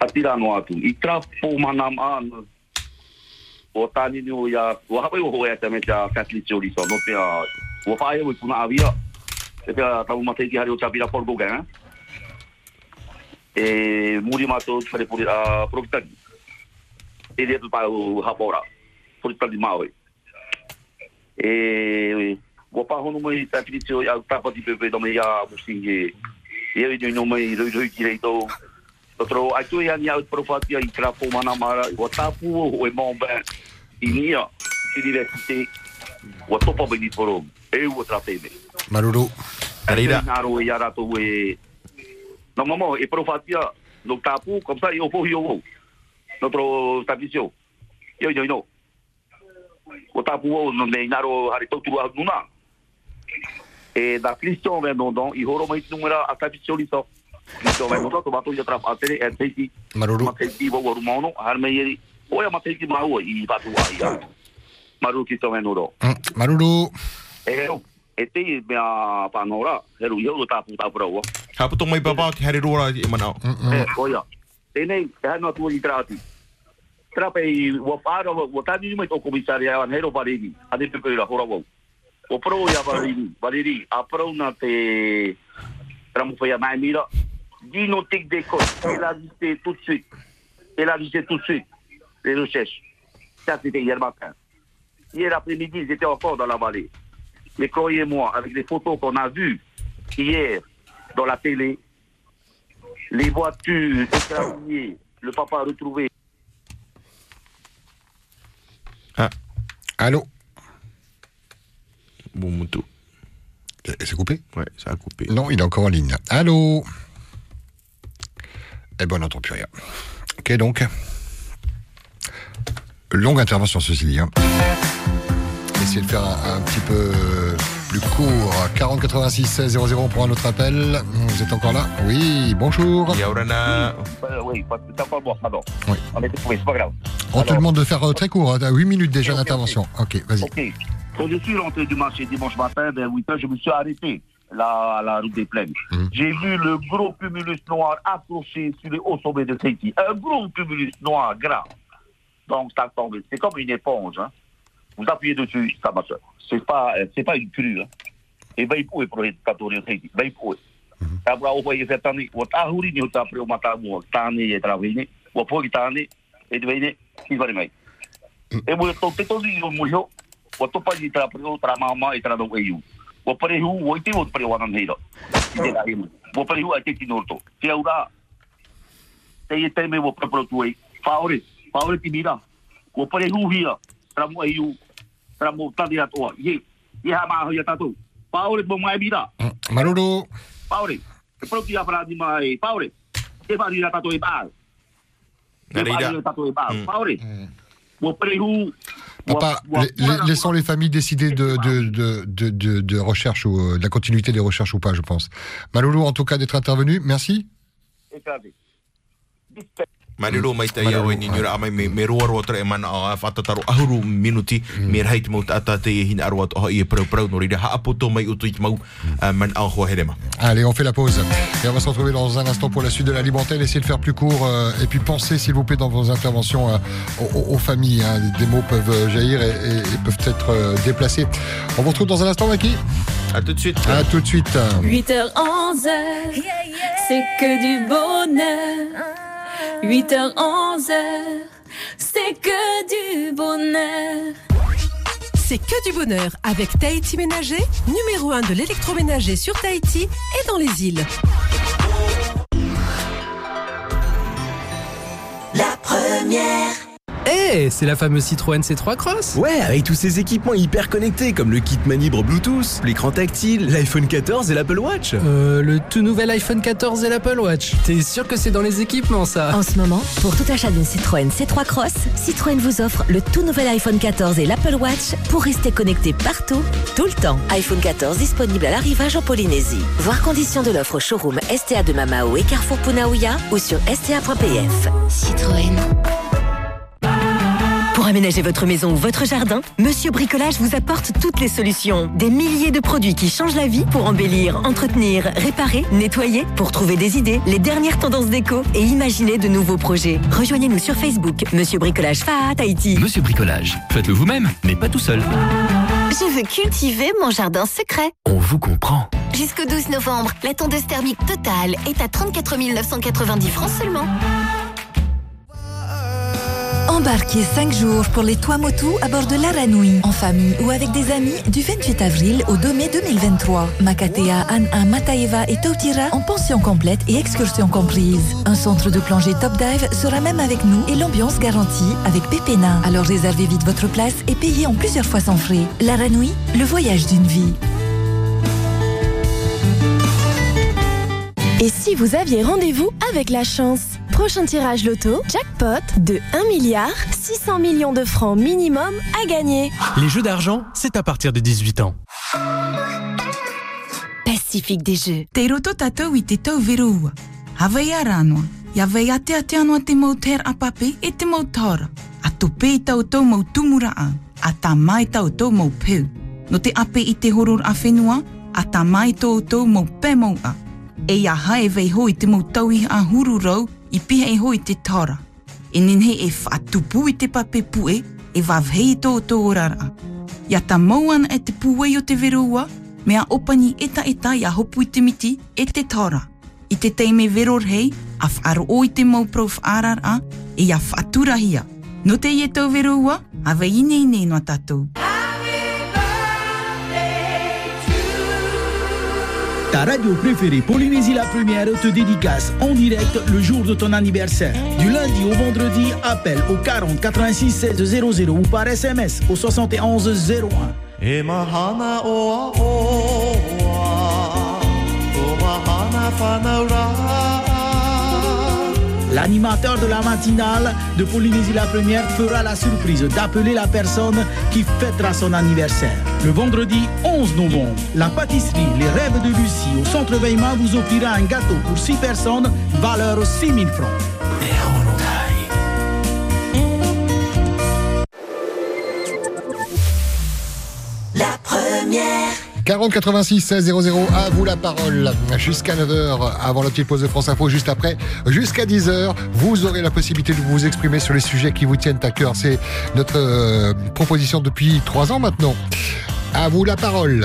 Speaker 14: atira no atu. I kra po mana ma o tani ni o ya o hawe o hoe te me ta Catholic Church so no te a o fa e o kuna avia e te a tamu mate ki hari o tapira por go ga e muri mato fare por a profitani e de pa o hapora. Profitani maoi e o pa hono mai ta fitio ya ta pa di pepe do me ya musinge e e no mai roi roi ki reito Otro, ai tu ia ni au profatia i trapo mana mara, o tapu o e momba, i nia, i diversite, o topa bini toro, e u o trapeme.
Speaker 1: Maruru.
Speaker 2: Arira.
Speaker 14: Naro e ara to e, no mamo, e profatia, no tapu, comme ça, i o fohi o o, notre tapisio, yo yo no. O tapu o, no naro hari tautu a nuna. E da Christian Vendondon, i horo mai numera a tapisio li so. Cristo Vendondon, to bato ia trap atere, e teiti,
Speaker 1: Maruru.
Speaker 14: Matei wo waru maono, har me yeri. Oia matei ki mau i batu wa ia. Maru ki to menuro.
Speaker 1: Mm, Maruru.
Speaker 14: E o e te mea panora, heru ia o tapu tapu rau.
Speaker 2: Hapu tō mai papa ki hari rora i manao.
Speaker 14: E oia. Tēnei, e hana tua i trati. Trape i wa whāra, wa mai tō komisari a pro na te tramu whaia mai mira, Dino tic des côtes, elle a visité tout de suite. Elle a visité tout de suite les recherches. Ça, c'était hier matin. Hier après-midi, ils encore dans la vallée. Mais croyez-moi, avec les photos qu'on a vues hier dans la télé, les voitures le papa retrouvé.
Speaker 1: Allô
Speaker 2: Bon moutou.
Speaker 1: C'est coupé
Speaker 2: Ouais, ça a coupé.
Speaker 1: Non, il est encore en ligne. Allô Eh ben, on n'entend plus rien. Ok, donc. Longue intervention, ceci dit. Hein. Essayez de faire un, un petit peu plus court. 40 86 16 00 pour un autre appel. Vous êtes encore là? Oui, bonjour.
Speaker 2: Yaurana.
Speaker 14: Euh, oui, pardon.
Speaker 1: Oui.
Speaker 14: On était trouvé, c'est pas grave.
Speaker 1: On te demande de faire euh, très court. T'as 8 minutes déjà d'intervention. Ok, vas-y.
Speaker 14: Ok. Quand je suis rentré du marché dimanche matin, vers 8 heures, je me suis arrêté là, à la route des plaines. J'ai vu le gros cumulus noir accroché sur les hauts sommets de Tahiti. Un gros cumulus noir gras. Donc, ça tombe. C'est comme une éponge. Hein. Vous appuyez dessus, ça marche. C'est pas, euh, c'est pas une crue. Hein. Et ben, il peut être Tahiti. Ben, il peut. Abra o foi fe tani o tahuri ni o ta pre o mata mo tani e travine o foi tani e devine ki vai mai e mo to te to ni o mo ho o to pa ni tra pre o tra mama e tra do e yu o pre hu o te o pre o nan heiro e la himu o pre hu a te ki norto te aura te e te me o pre pro tu e faore faore ti mira o pre hu hia tra mo e yu tra mo tani ato ye ye ha ma ho ya tatu faore mo mai mira
Speaker 1: Maruru.
Speaker 14: Paure, e proprio a frasi mai, Paure, che fa dire tato e bar. Che fa dire tato e bar, Paure. Mo prehu,
Speaker 1: Papa, la- la- laissons les familles décider de, de, de, de, de- de recherche ou euh, de la continuité des recherches ou pas, je pense. Maloulou, en tout cas, d'être intervenu. Merci.
Speaker 2: Mariro mai ni amai me me roa roa e mana a ahuru minuti me rai te mau tata te e hina arua toha i e prau prau no rira haapoto mai utu i te mau ah, man a hoa herema.
Speaker 1: Allez, on fait la pause. Et on va se retrouver dans un instant pour la suite de la antenne. Essayez de faire plus court. euh, et puis pensez, s'il vous plaît, dans vos interventions euh, aux, aux- familles. hein. Des mots peuvent euh, jaillir et, et- et peuvent être euh, déplacés. On vous retrouve dans un instant, Maki
Speaker 2: À tout de suite.
Speaker 1: À tout de suite.
Speaker 3: 8h, 11h, c'est que du bonheur. 8h, 11h, c'est que du bonheur.
Speaker 15: C'est que du bonheur avec Tahiti Ménager, numéro 1 de l'électroménager sur Tahiti et dans les îles.
Speaker 5: La première.
Speaker 16: Eh, c'est la fameuse Citroën C3 Cross Ouais, avec tous ces équipements hyper connectés comme le kit manibre Bluetooth, l'écran tactile, l'iPhone 14 et l'Apple Watch. Euh, le tout nouvel iPhone 14 et l'Apple Watch. T'es sûr que c'est dans les équipements ça?
Speaker 17: En ce moment, pour tout achat d'une Citroën C3 Cross, Citroën vous offre le tout nouvel iPhone 14 et l'Apple Watch pour rester connecté partout, tout le temps. iPhone 14 disponible à l'arrivage en Polynésie. Voir conditions de l'offre au showroom STA de Mamao et Carrefour Punaouia ou sur sta.pf. Citroën. Pour aménager votre maison ou votre jardin, Monsieur Bricolage vous apporte toutes les solutions. Des milliers de produits qui changent la vie pour embellir, entretenir, réparer, nettoyer, pour trouver des idées, les dernières tendances déco et imaginer de nouveaux projets. Rejoignez-nous sur Facebook, Monsieur Bricolage Fa Tahiti.
Speaker 18: Monsieur Bricolage, faites-le vous-même, mais pas tout seul.
Speaker 19: Je veux cultiver mon jardin secret.
Speaker 18: On vous comprend.
Speaker 19: Jusqu'au 12 novembre, la tondeuse thermique totale est à 34 990 francs seulement.
Speaker 20: Embarquez 5 jours pour les Tuamotu à bord de l'Aranui, en famille ou avec des amis, du 28 avril au 2 mai 2023. Makatea, Anna, Mataeva et Tautira en pension complète et excursion comprise. Un centre de plongée top dive sera même avec nous et l'ambiance garantie avec Pépéna. Alors réservez vite votre place et payez en plusieurs fois sans frais. L'Aranui, le voyage d'une vie.
Speaker 21: Et si vous aviez rendez-vous avec la chance? Prochain tirage loto, jackpot de 1 milliard 600 millions de francs minimum à gagner.
Speaker 16: Les jeux d'argent, c'est à partir de 18 ans.
Speaker 21: Pacifique des jeux.
Speaker 22: Te roto tatou i te tau verua. Hawai ara anō. Ia wei ate ate anō te mau ter apape e te mau tora. A tope i tau tau mau tumura a. A tā mai tau tau mau peu. No te ape i te horor a whenua, a tā mai tau tau mau a. E ia hae vei hoi te mau a hururau i piha e hoi te tara. E nenhe e whaatupu i te pape pue e wavhei tō tō rara. Ia ta mauana e te puei o te verua, mea opani eta eta ia hopu i te miti e te tara. I te teime veror hei, a whaaro o i te mau prof arara e ia whaaturahia. No te i e tau verua, a vei ine nei no tatou.
Speaker 23: Ta radio préférée Polynésie la première te dédicace en direct le jour de ton anniversaire. Du lundi au vendredi, appelle au 40 86 16 00 ou par SMS au 71 01. L'animateur de la matinale de Polynésie la première fera la surprise d'appeler la personne qui fêtera son anniversaire. Le vendredi 11 novembre, la pâtisserie Les Rêves de Lucie au centre Weimar vous offrira un gâteau pour 6 personnes, valeur 6 000 francs.
Speaker 5: La première.
Speaker 1: 40 86 16 00, à vous la parole. Jusqu'à 9h, avant la petite pause de France Info, juste après, jusqu'à 10h, vous aurez la possibilité de vous exprimer sur les sujets qui vous tiennent à cœur. C'est notre euh, proposition depuis 3 ans maintenant. À vous la parole.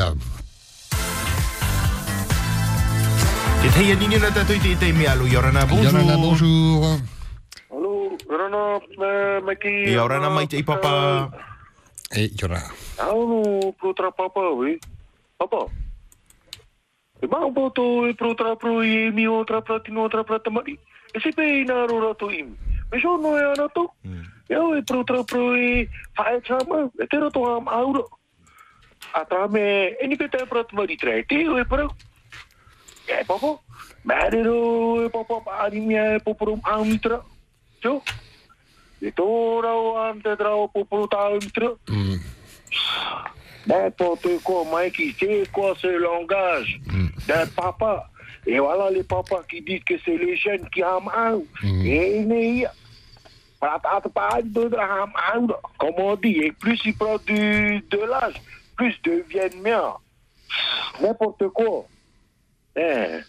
Speaker 2: Yorana, bonjour.
Speaker 1: Yorana, bonjour.
Speaker 24: Allô, Rana, uh, Maki.
Speaker 2: Yorana mai te i papa.
Speaker 1: E Yorana.
Speaker 24: Tra papa, we. Papa. E mau boto e pro tra pro i mi o tra pra tino tra pra tamari. E se pe ina ro rato im. E so no e ana to. E o e pro tra pro i fae chama. E te rato ham auro. A tra me, e ni pe te pra tamari tra e te o e pro. E papa. Mare ro e papa pari mia e poporo am mitra. Jo. E tora o ante tra o poporo ta mitra. N'importe quoi, Mikey, c'est quoi ce langage d'un papa Et voilà les papas qui disent que c'est les jeunes qui aiment un. Et comme on dit, et plus ils prennent du, de l'âge, plus ils deviennent miens. N'importe quoi. Eh,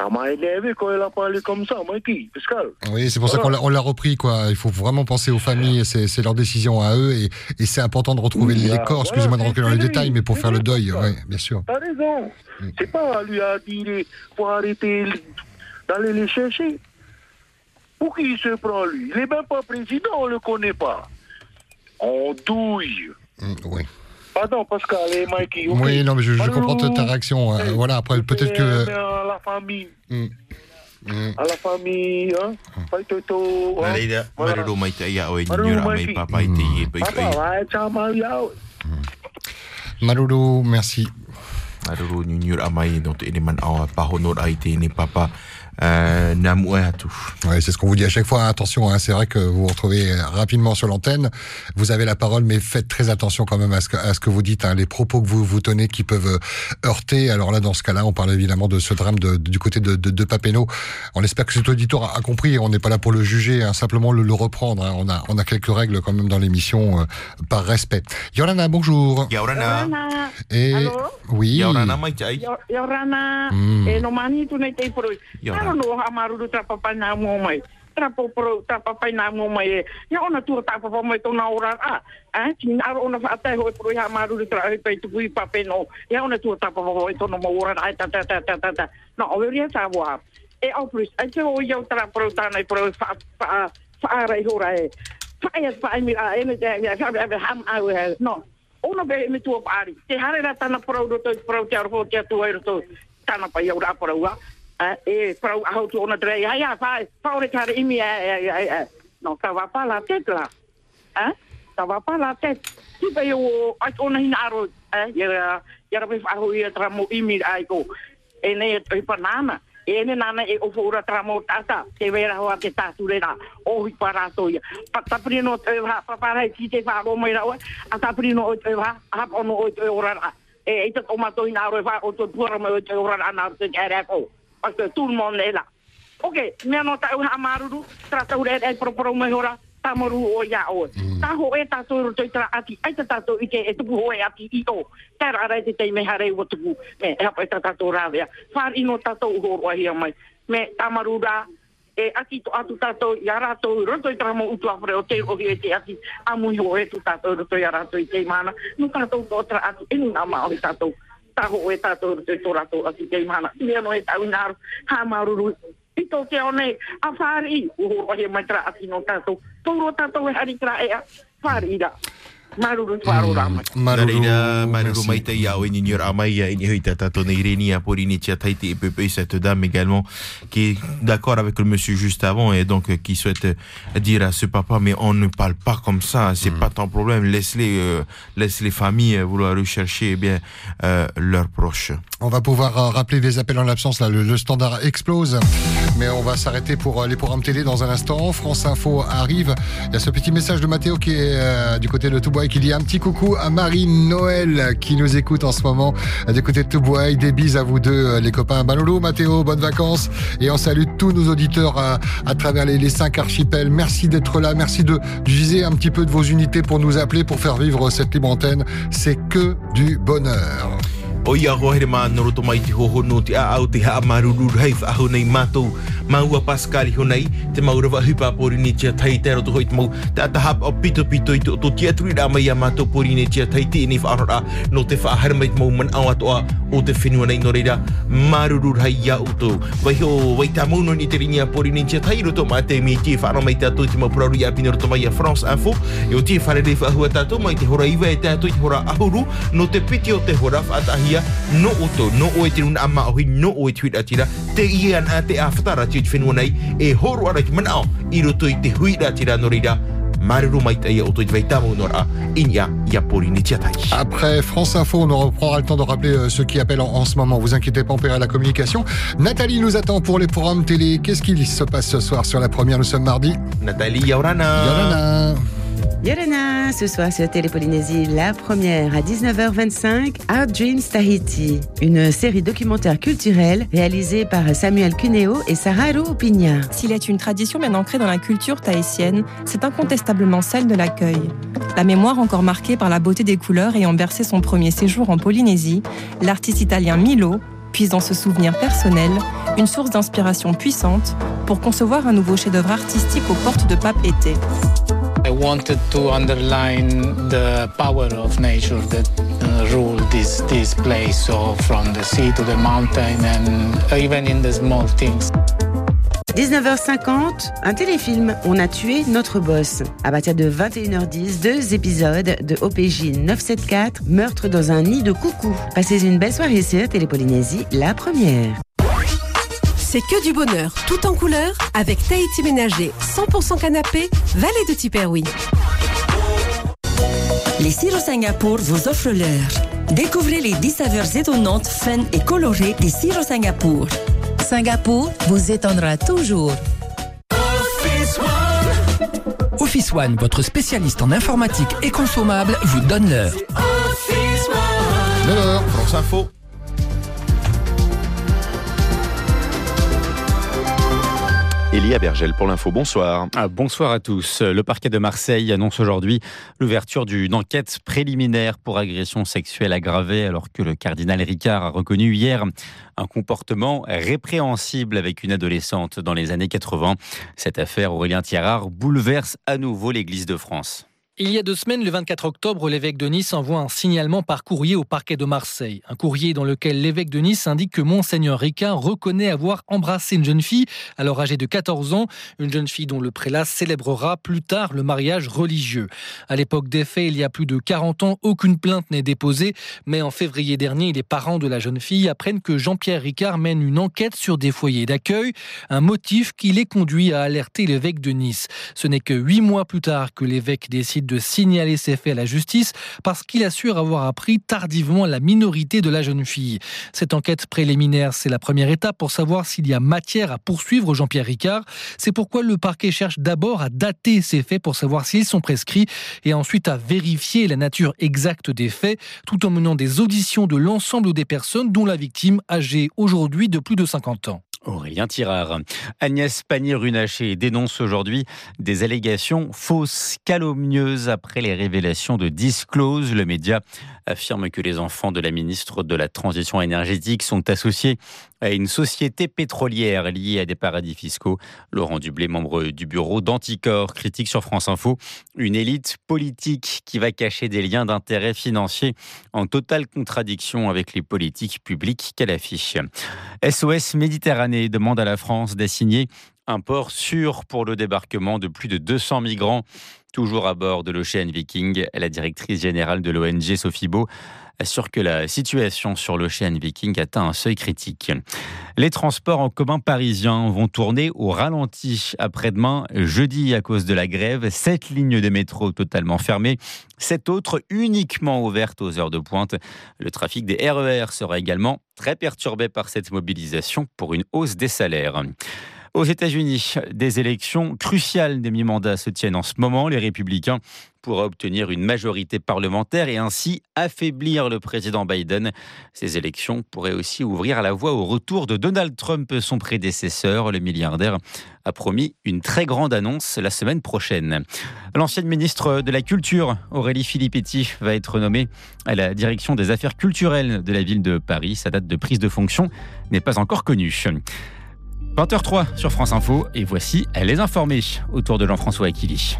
Speaker 24: ça m'a énervé quand elle a parlé comme ça, Mikey, Pascal.
Speaker 1: Oui, c'est pour ça qu'on l'a- repris, quoi. Il faut vraiment penser aux familles, c'est leur décision à eux, et, et c'est important de retrouver
Speaker 24: Oui,
Speaker 1: les corps. Excusez-moi de rentrer dans les détails, mais pour faire le deuil, oui, bien sûr.
Speaker 24: T'as raison. C'est pas à lui à dire faut arrêter d'aller les chercher. Pour qui il se prend lui? Il est même pas président, on le connaît pas. On douille.
Speaker 1: Mm, oui.
Speaker 24: Pardon, Pascal et Mikey.
Speaker 1: Oui, non, mais je, comprends ta, réaction. euh, voilà, après, peut-être que.
Speaker 24: la famille.
Speaker 1: Mm. Mm.
Speaker 24: À la famille, hein toto. hein?
Speaker 2: Maruru mai te ia niura
Speaker 24: mai
Speaker 2: te
Speaker 24: Papa.
Speaker 1: Maruru, merci.
Speaker 2: Maruru niura mai no te ene man awa pahonor ai te ene papa. Euh, na moe atu.
Speaker 1: Ouais, c'est ce qu'on vous dit à chaque fois. Attention, hein, c'est vrai que vous vous retrouvez rapidement sur l'antenne. Vous avez la parole, mais faites très attention quand même à ce que, à ce que vous dites, hein, les propos que vous vous tenez qui peuvent heurter. Alors là, dans ce cas-là, on parle évidemment de ce drame de, du côté de, de, de Papeno. On espère que cet auditeur a compris. On n'est pas là pour le juger, hein, simplement le, le reprendre. hein. On a, on a quelques règles quand même dans l'émission euh, par respect. Yorana, bonjour.
Speaker 2: Yorana.
Speaker 1: Et
Speaker 25: Allô?
Speaker 1: oui.
Speaker 2: Yorana
Speaker 25: Yorana,
Speaker 1: Mm.
Speaker 25: E no ha maru du trapa pa na mo mai. Trapo pro trapa pa na mo mai. e. Ya ona tu ta pa mai to na ora a. Eh, tin aro ona fa te ho pro ha maru du tra pe tu pui pa pe no. Ya ona tu ta pa mai to no mo ora ai ta ta ta ta ta ta. No, o veria sa wa. E au plus, ai te o yo tra pro ta nei pro fa fa fa ara i hora e. Fa e fa mi a e me ya fa ham au we. No. Ona be me tu pari. Te hare ra tana pro do to pro te ho te tu e to tana pa ia ora pro wa e pro a tu ona tre ya fa fa ore kare imi e e. No ka va pa la tête là. Hein? Ça va pas la tête. Tu peux yo ai ona hina aro eh ya ya ra fa ho ia tra mo imi ai ko. E ne e pa nana. E ne nana e o fora tra mo tata. Te vera ho te tatu re. O hi para to ia. Pa ta prino te va pa para ki te fa go mai o. A ta prino o te va. Ha ono o te ora ra. E e te toma to ina ro va o te pura me o te ora ra te era ko ato tūl monde est la. Ok, mea nō tau ha amaruru, tra tau rei rei pro pro mai hora, ta moru o ya o. Ta ho e ta tō rutoi tra ati, ai ta tato ike e tu ho e ati i o. Ta ra ra te te me hare o tu, me e hapa e ta tato rāwea. Whār ino ta tō ho roa hi mai. Me ta maru rā, e aki to atu ta to ya ra to tō to tra mo utu apre o te o hi e te ati a ho e tu ta tō to ya ra to i te mana. Nuka tō to tra ati e nuna ma o ta to. Taho e tātou roto i tō a ki mana. Mea no e tau ngāru, hā maruru, i tō te one, a whāri, uho rohe mai tra a no tātou. Tōro tātou e hari tra ea, whāri ra. Maruru.
Speaker 2: Maruru, Maruru mai tai au ini nior amai ya ini hui tata tona ireni a porini tia taiti et pepe cette dame également qui est d'accord avec le monsieur juste avant et donc euh, qui souhaite euh, dire à ce papa mais on ne parle pas comme ça c'est pas ton problème laisse-les euh, laisse les familles euh, vouloir rechercher eh bien euh, leurs proches
Speaker 1: On va pouvoir euh, rappeler des appels en absence. Là, le, le standard explose. Mais on va s'arrêter pour les programmes télé dans un instant. France Info arrive. Il y a ce petit message de Mathéo qui est euh, du côté de Toubois qui dit un petit coucou à Marie Noël qui nous écoute en ce moment du côté de. Des bises à vous deux, les copains. Balolo, Mathéo, bonnes vacances. Et on salue tous nos auditeurs à, travers les, les cinq archipels. Merci d'être là. Merci de d'user un petit peu de vos unités pour nous appeler, pour faire vivre cette libre antenne. C'est que du bonheur.
Speaker 2: O ia hoa here mā noroto mai te hoho no te a au te haa marururu hei whaaho nei mātou. Maua paskali ho nei te maurawa hupa pori ni tia tai te roto hoi te mau. Te ata hap o pito pito i to to tia turi rā mai a mātou pori ni tia tai te ni whaarora no te whaahara mai te mau man au atoa o te whenua nei no reira. Maruru hei ia uto. Vai ho vai tā mauno ni te ringi a pori ni tia tai roto mai te mi tia whaaro mai tātou te mau prauri a pina roto mai a France Info. E o tia whare rei whaahua tātou mai te hora iwa e tātou i te hora ahuru no te piti o te hora whaatahia
Speaker 1: Après France Info, on reprendra le temps de rappeler euh, ceux qui appellent en, en ce moment. Vous inquiétez pas, on paiera la communication. Nathalie nous attend pour les programmes télé. Qu'est-ce qu'il se passe ce soir sur la première? Nous sommes mardi.
Speaker 2: Nathalie Yaurana.
Speaker 1: Yaurana.
Speaker 26: Yorana, ce soir sur Télépolynésie, la première à 19h25, Our Dreams Tahiti, une série documentaire culturelle réalisée par Samuel Cuneo et Sarah Pigna.
Speaker 27: S'il est une tradition bien ancrée dans la culture tahitienne, c'est incontestablement celle de l'accueil. La mémoire encore marquée par la beauté des couleurs ayant bercé son premier séjour en Polynésie, l'artiste italien Milo puise dans ce souvenir personnel une source d'inspiration puissante pour concevoir un nouveau chef-d'œuvre artistique aux portes de Pape Été.
Speaker 28: I wanted to underline the power of nature that uh, ruled this, this place, so from the sea to the mountain and even in the small things.
Speaker 26: 19h50, un téléfilm On a tué notre boss. À partir de 21h10, deux épisodes de OPJ 974, Meurtre dans un nid de coucou. Passez une belle soirée sur Télépolynésie, la première.
Speaker 15: C'est que du bonheur, tout en couleur, avec Tahiti Ménager, 100% canapé, vallée de Tiperoui.
Speaker 29: Les Siro Singapour vous offrent l'heure. Découvrez les 10 saveurs étonnantes, fun et colorées des Siro Singapour.
Speaker 20: Singapour vous étonnera toujours.
Speaker 16: Office One, votre spécialiste en informatique et consommable, vous donne l'heure.
Speaker 1: 9h.
Speaker 2: France Info.
Speaker 30: Elia Bergel pour l'info, bonsoir.
Speaker 31: Ah, bonsoir à tous. Le parquet de Marseille annonce aujourd'hui l'ouverture d'une enquête préliminaire pour agression sexuelle aggravée alors que le cardinal Ricard a reconnu hier un comportement répréhensible avec une adolescente dans les années 80. Cette affaire, Aurélien Thierard, bouleverse à nouveau l'Église de France.
Speaker 32: Il y a deux semaines, le 24 octobre, l'évêque de Nice envoie un signalement par courrier au parquet de Marseille. Un courrier dans lequel l'évêque de Nice indique que Monseigneur Ricard reconnaît avoir embrassé une jeune fille, alors âgée de 14 ans, une jeune fille dont le prélat célébrera plus tard le mariage religieux. À l'époque des faits, il y a plus de 40 ans, aucune plainte n'est déposée, mais en février dernier, les parents de la jeune fille apprennent que Jean-Pierre Ricard mène une enquête sur des foyers d'accueil, un motif qui les conduit à alerter l'évêque de Nice. Ce n'est que huit mois plus tard que l'évêque décide de signaler ces faits à la justice parce qu'il assure avoir appris tardivement la minorité de la jeune fille. Cette enquête préliminaire, c'est la première étape pour savoir s'il y a matière à poursuivre Jean-Pierre Ricard. C'est pourquoi le parquet cherche d'abord à dater ces faits pour savoir s'ils sont prescrits et ensuite à vérifier la nature exacte des faits tout en menant des auditions de l'ensemble des personnes dont la victime âgée aujourd'hui de plus de 50 ans.
Speaker 31: Aurélien Tirard. Agnès Pannier-Runacher dénonce aujourd'hui des allégations fausses, calomnieuses après les révélations de Disclose. Le média affirme que les enfants de la ministre de la Transition énergétique sont associés à une société pétrolière liée à des paradis fiscaux. Laurent Dublé, membre du bureau d'Anticor, critique sur France Info une élite politique qui va cacher des liens d'intérêt financiers en totale contradiction avec les politiques publiques qu'elle affiche. SOS Méditerranée demande à la France d'assigner un port sûr pour le débarquement de plus de 200 migrants toujours à bord de l'Ocean Viking. La directrice générale de l'ONG, Sophie Beau, assure que la situation sur l'Ocean Viking atteint un seuil critique. Les transports en commun parisiens vont tourner au ralenti après-demain, jeudi, à cause de la grève. Sept lignes de métro totalement fermées, sept autres uniquement ouvertes aux heures de pointe. Le trafic des RER sera également très perturbé par cette mobilisation pour une hausse des salaires. Aux États-Unis, des élections cruciales des mi-mandats se tiennent en ce moment. Les républicains pourraient obtenir une majorité parlementaire et ainsi affaiblir le président Biden. Ces élections pourraient aussi ouvrir la voie au retour de Donald Trump, son prédécesseur. Le milliardaire a promis une très grande annonce la semaine prochaine. L'ancienne ministre de la Culture, Aurélie Filippetti, va être nommée à la direction des affaires culturelles de la ville de Paris. Sa date de prise de fonction n'est pas encore connue. 20h03 sur France Info et voici les informés autour de Jean-François Aquili.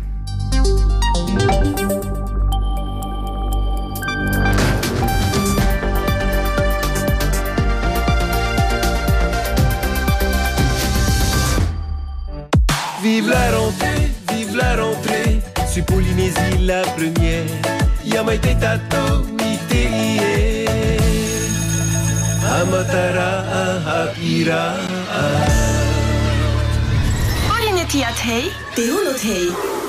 Speaker 33: Vive la rentrée, vive la rentrée, sur Polynésie la première. Yamaite tato ite ie, amatara ahapira.
Speaker 19: Polynetia Tei, Teuno Tei.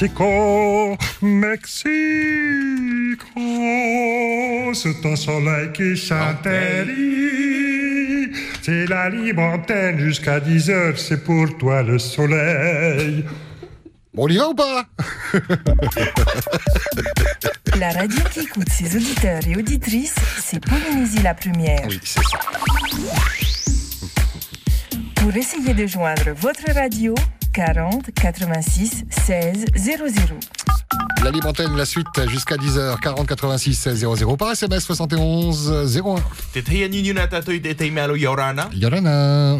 Speaker 33: Mexico, Mexico,
Speaker 1: c'est ton soleil qui chanterie. C'est la libre antenne jusqu'à 10 heures, c'est pour toi le soleil. Bon, on y va ou pas?
Speaker 32: La radio qui écoute ses auditeurs et auditrices, c'est Polynésie la première.
Speaker 1: Oui, c'est ça.
Speaker 32: Pour essayer de joindre votre radio, 40 86 16 00.
Speaker 1: La libre antenne, la suite jusqu'à 10h, 40 86 16 00 par SMS 71 01.
Speaker 2: Te teia ni na tatou i te te mea lo Yorana?
Speaker 1: Yorana.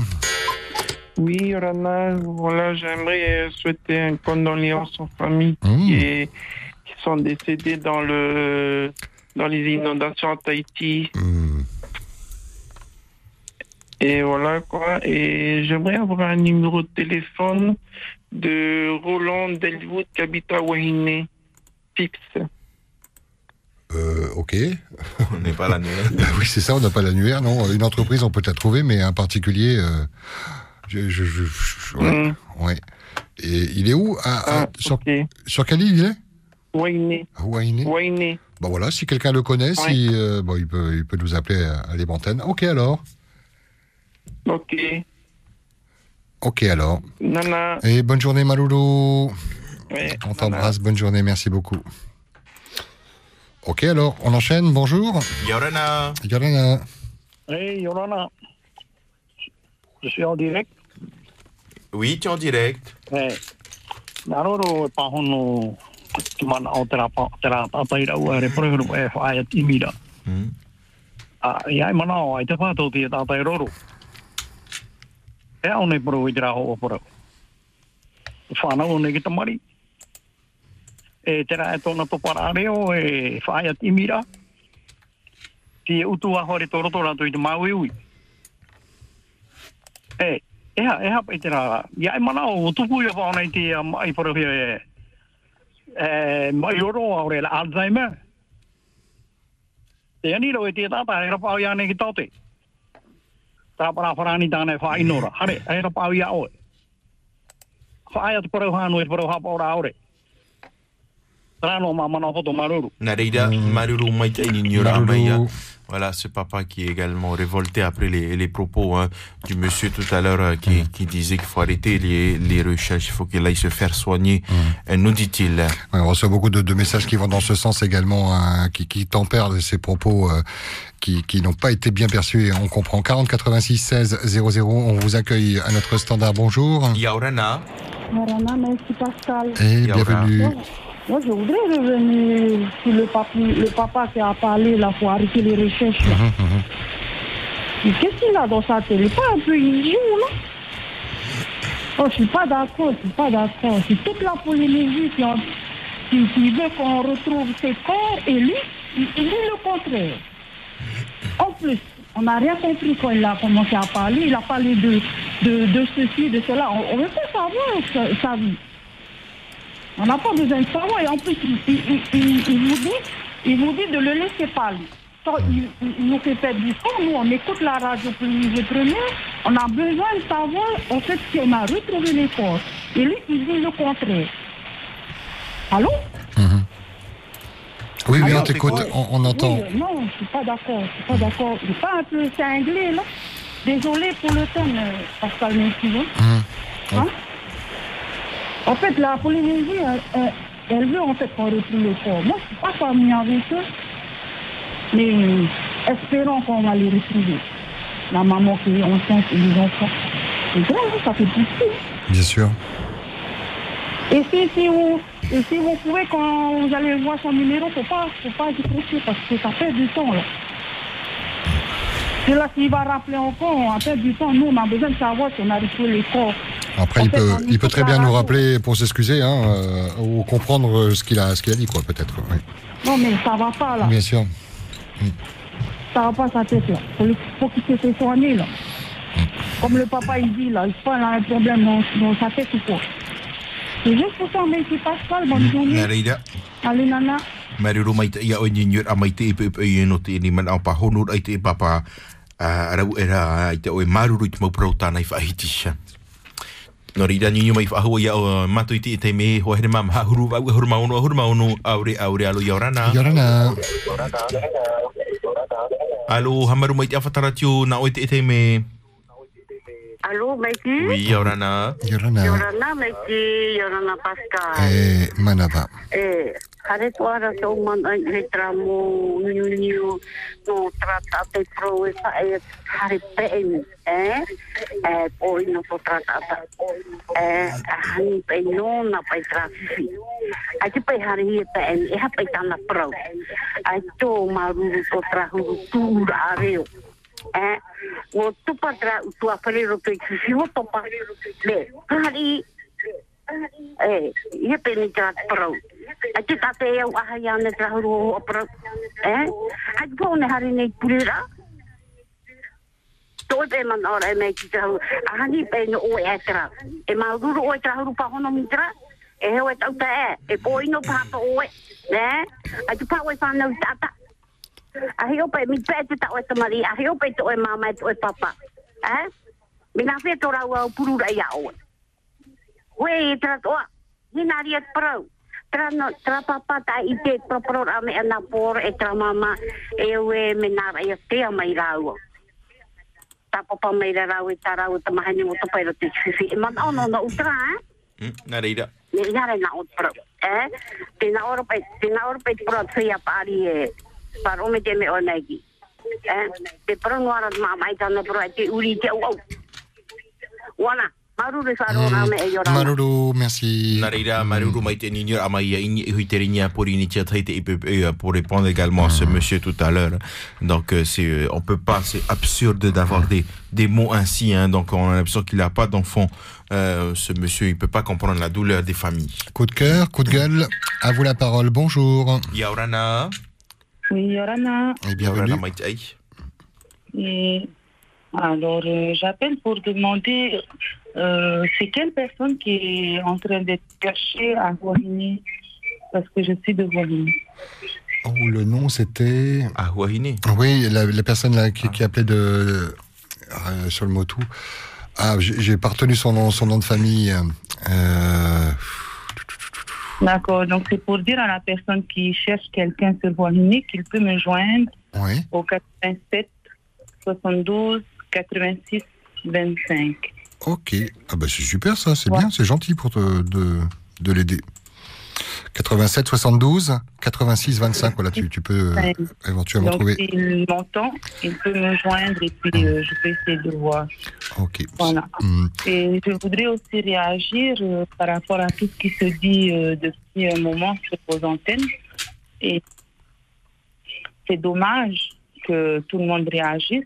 Speaker 27: Oui, Rana, voilà, j'aimerais souhaiter une condoléance aux familles qui, est- qui sont décédées dans le dans les inondations à Tahiti. Et voilà quoi. Et j'aimerais avoir un numéro de téléphone de Roland Delwood qui habite à Wahine. Fixe.
Speaker 1: Euh, ok.
Speaker 2: On n'est pas l'annuaire.
Speaker 1: oui, c'est ça, on n'a pas l'annuaire, non. Une entreprise, on peut la trouver, mais un particulier. euh, je, je, je- je- ouais, ouais. Et il est où? À- à- sur, sur quelle île il est?
Speaker 27: Wahine.
Speaker 1: À Wahine
Speaker 27: Wahine.
Speaker 1: Bon voilà, si quelqu'un le connaît, si, euh, bon, il, peut, il peut nous appeler à, à. Ok alors.
Speaker 27: Ok.
Speaker 1: Ok alors.
Speaker 27: Nana.
Speaker 1: Et bonne journée Maloulou.
Speaker 27: Ouais,
Speaker 1: On t'embrasse, bonne journée, merci beaucoup. Ok alors, on enchaîne, bonjour.
Speaker 2: Yorana.
Speaker 1: Yorana.
Speaker 34: Hey, Yorana. Je suis en direct.
Speaker 2: Oui, tu es en direct.
Speaker 34: Eh, naroro e pahono rau e e ia e mana ai te tātai roro. E au nei poro i te raho o poro. Whanau nei ki tamari. E tera e tōna topara reo e whaia timira. Ti e utu a hore tō roto rato i te mau iui. E, eha, eha pa i te rā. Ia e mana o tuku i a whaona te mai poro hia e e mai oro au re la Alzheimer. Te ani ro e te tata e rapa au ia nei ki taute ta para farani ta ne fa inora hare era pa ia a oi fa ya to pro e pro ha ora ore Rano ma mana hoto maruru.
Speaker 2: Nareida, Maruru Nyora Maya. Voilà, ce papa qui est également révolté après les, les propos hein, du monsieur tout à l'heure euh, qui, qui disait qu'il faut arrêter les, les recherches, il faut qu'il aille se faire soigner, Euh, nous dit-il.
Speaker 1: Ouais, on reçoit beaucoup de, de messages qui vont dans ce sens également, hein, qui, qui tempèrent ces propos euh, qui, qui n'ont pas été bien perçus. On comprend. 40 86 16 00. On vous accueille à notre standard. Bonjour.
Speaker 2: Yaurana.
Speaker 35: Marana, merci Pascal.
Speaker 1: Et bienvenue.
Speaker 35: Moi, je voudrais revenir sur le, papi, le papa qui a parlé, là, pour arrêter les recherches.
Speaker 1: Mhm, mhm.
Speaker 35: Qu'est-ce qu'il a dans sa tête? Il est pas un peu idiot, là Oh, je suis pas d'accord, je suis pas d'accord. C'est toute la Polynésie qui, en- qui, qui veut qu'on retrouve ses corps et lui, il, il dit le contraire. En plus, on n'a rien compris quand il a commencé à parler. Il a parlé de, de, de ceci, de cela. On ne veut pas savoir sa, sa vie. On n'a pas besoin de savoir. Et en plus, il, il- il- il- il vous, dit, il vous dit de le laisser parler. Il, nous fait perdre du temps, nous, on écoute la radio Polynésie première. On a besoin de savoir, en fait, si on a retrouvé les corps. Et lui, il dit le contraire. Allô?
Speaker 1: Oui, oui,
Speaker 35: Alors,
Speaker 1: on t'écoute, on, on entend.
Speaker 35: Oui, non, je suis pas d'accord. Je suis pas d'accord. Il est pas un peu cinglé, là. Désolé pour le thème, euh, Pascal Messi. Hein? En fait, la Polynésie, elle, elle- veut en fait qu'on retrouve le corps. Moi, je suis pas familier avec eux. Mais euh, espérons qu'on va les retrouver. La maman qui est enceinte et les enfants. C'est grave, ça fait pitié.
Speaker 1: Bien sûr.
Speaker 35: Et si, si, vous, et si vous pouvez, quand vous allez voir son numéro, faut pas, faut pas décrocher parce que ça fait du temps, là. Là, s'il va rappeler encore, on a perdu du temps. Nous, on a besoin de savoir si on a retrouvé les corps.
Speaker 1: Après,
Speaker 35: En
Speaker 1: il
Speaker 35: fait,
Speaker 1: peut, il très bien nous rappeler pour s'excuser hein, euh, ou comprendre ce qu'il a, ce qu'il a dit, quoi, peut-être. oui.
Speaker 35: Non, mais ça va pas, là.
Speaker 1: Bien sûr.
Speaker 35: Ça va pas sa tête, là. Faut, le- faut qu'il se fait soigner, là. Comme le papa, il dit, là, il faut a un problème dans, dans sa tête ou quoi. C'est juste pour ça, mais c'est Pascal, bonne journée.
Speaker 2: Nareira.
Speaker 35: Allez, nana.
Speaker 2: Maruru mai te ia o nyur a mai te ipe ipe i no te ni man au pa honur ai te e papa a arau e rā i te oe maruru i te mauparau tānei whaahitisha. Nō no, rida nyo mai whaahua ia o mato i te te me hoa here mam ha huru vau huru maono a huru maono aure aure alo iorana.
Speaker 1: Iorana. Iorana.
Speaker 2: Alo hamaru mai te awhatara tio na oe te te me...
Speaker 36: Alo, Maiki?
Speaker 2: Oui, Yorana.
Speaker 1: Yorana.
Speaker 36: Yorana, Maiki. Yorana, Pascal.
Speaker 1: Eh, Manaba.
Speaker 36: Eh, are tu ara te oman ai he tramo niu niu no tra ta te pro e sa e hare pe e mi, eh? Eh, po ino po tra ta. ta. Eh, hani pe no na pai trafi. Ai te pai hare hie pe e mi, e ha pai tana pro. Ai to maruru to trahuru tūra a reo. Ai eh o tu patra tu a fare lo che ci si vuol tomare le eh ye per mi tratto però a che tate io a ya ne trahuru o pro eh a che vuole hare pulira to te man ora e mei ki tahu, ahani pe no o e tra. E maururu o e tra hurupa hono mitra, e heo e tau ta e, e po pa pa o e, ne? A tu pāwe ta ta heo pe mi pe te ta o e tamari. A heo pe te o e mama e te o e papa. Eh? Mina whea tō rau au purura ia o e. Wei, tra toa. Hina ria pro. Tra no, tra papa ta i te propro a me ana por e tra mama e ue me nara ia te a mai rau. Ta papa mai rau e ta rau ta mahani mo ta pairo te fifi. E man ono no utra, eh?
Speaker 2: Nareira.
Speaker 36: Ni nare na o pro. Eh? Te na oro pe, te na oro pe pro tsia pari e. Paro me te me o negi. Eh? Te pro nuara mama i tana pro e te uri te au au. Wana. Maruru mm. me e yorana.
Speaker 1: Maruru, merci.
Speaker 2: Nareira, Maruru mai te nignur a mai i hui te ringa pour initia traite et pour répondre également à ce monsieur tout à l'heure. Donc, euh, c'est, euh, on peut pas, c'est absurde d'avoir des, des mots ainsi, hein. Donc, on a l'impression qu'il n'a pas d'enfant. Euh, ce monsieur, il peut pas comprendre la douleur des familles.
Speaker 1: Coup de cœur, coup de gueule. À vous la parole. Bonjour.
Speaker 2: Yaurana.
Speaker 35: Oui, Yorana.
Speaker 1: Et bienvenue.
Speaker 35: Et alors, euh, j'appelle pour demander, euh, c'est quelle personne qui est en train de chercher à Wahini Parce que je suis de Wahini.
Speaker 1: Oh, le nom, c'était.
Speaker 2: Ah, Wahine.
Speaker 1: Oui, la, la personne là, qui, qui appelait de, euh, sur le mot tout. Ah, j'ai j'ai pas retenu son nom, son nom de famille. Euh,
Speaker 35: D'accord, donc c'est pour dire à la personne qui cherche quelqu'un sur Wahini qu'il peut me joindre
Speaker 1: oui.
Speaker 35: au 87 72 86 25.
Speaker 1: Ok. Ah bah c'est super ça, c'est bien, c'est gentil pour te, de, de l'aider. 87 72 86 25, voilà, tu, tu peux euh, éventuellement
Speaker 35: donc
Speaker 1: trouver.
Speaker 35: s'il m'entend, il peut me joindre et puis euh, je peux essayer de voir.
Speaker 1: Ok.
Speaker 35: Voilà.
Speaker 1: Hmm.
Speaker 35: Et je voudrais aussi réagir euh, par rapport à tout ce qui se dit depuis un moment sur vos antennes. Et c'est dommage que tout le monde réagisse,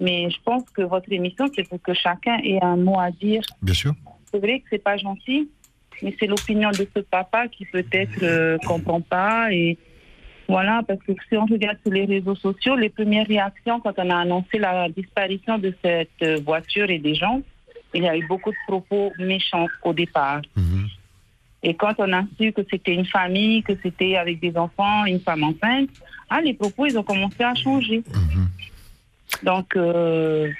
Speaker 37: Mais je pense que votre émission, c'est pour que chacun ait un mot à dire.
Speaker 1: Bien sûr.
Speaker 37: C'est vrai que c'est pas gentil, mais c'est l'opinion de ce papa qui peut-être euh, comprend pas et voilà parce que si on regarde sur les réseaux sociaux, les premières réactions quand on a annoncé la disparition de cette euh, voiture et des gens, il y a eu beaucoup de propos méchants au départ. Et quand on a su que c'était une famille, que c'était avec des enfants, une femme enceinte, ah, les propos, ils ont commencé à changer. Donc, euh,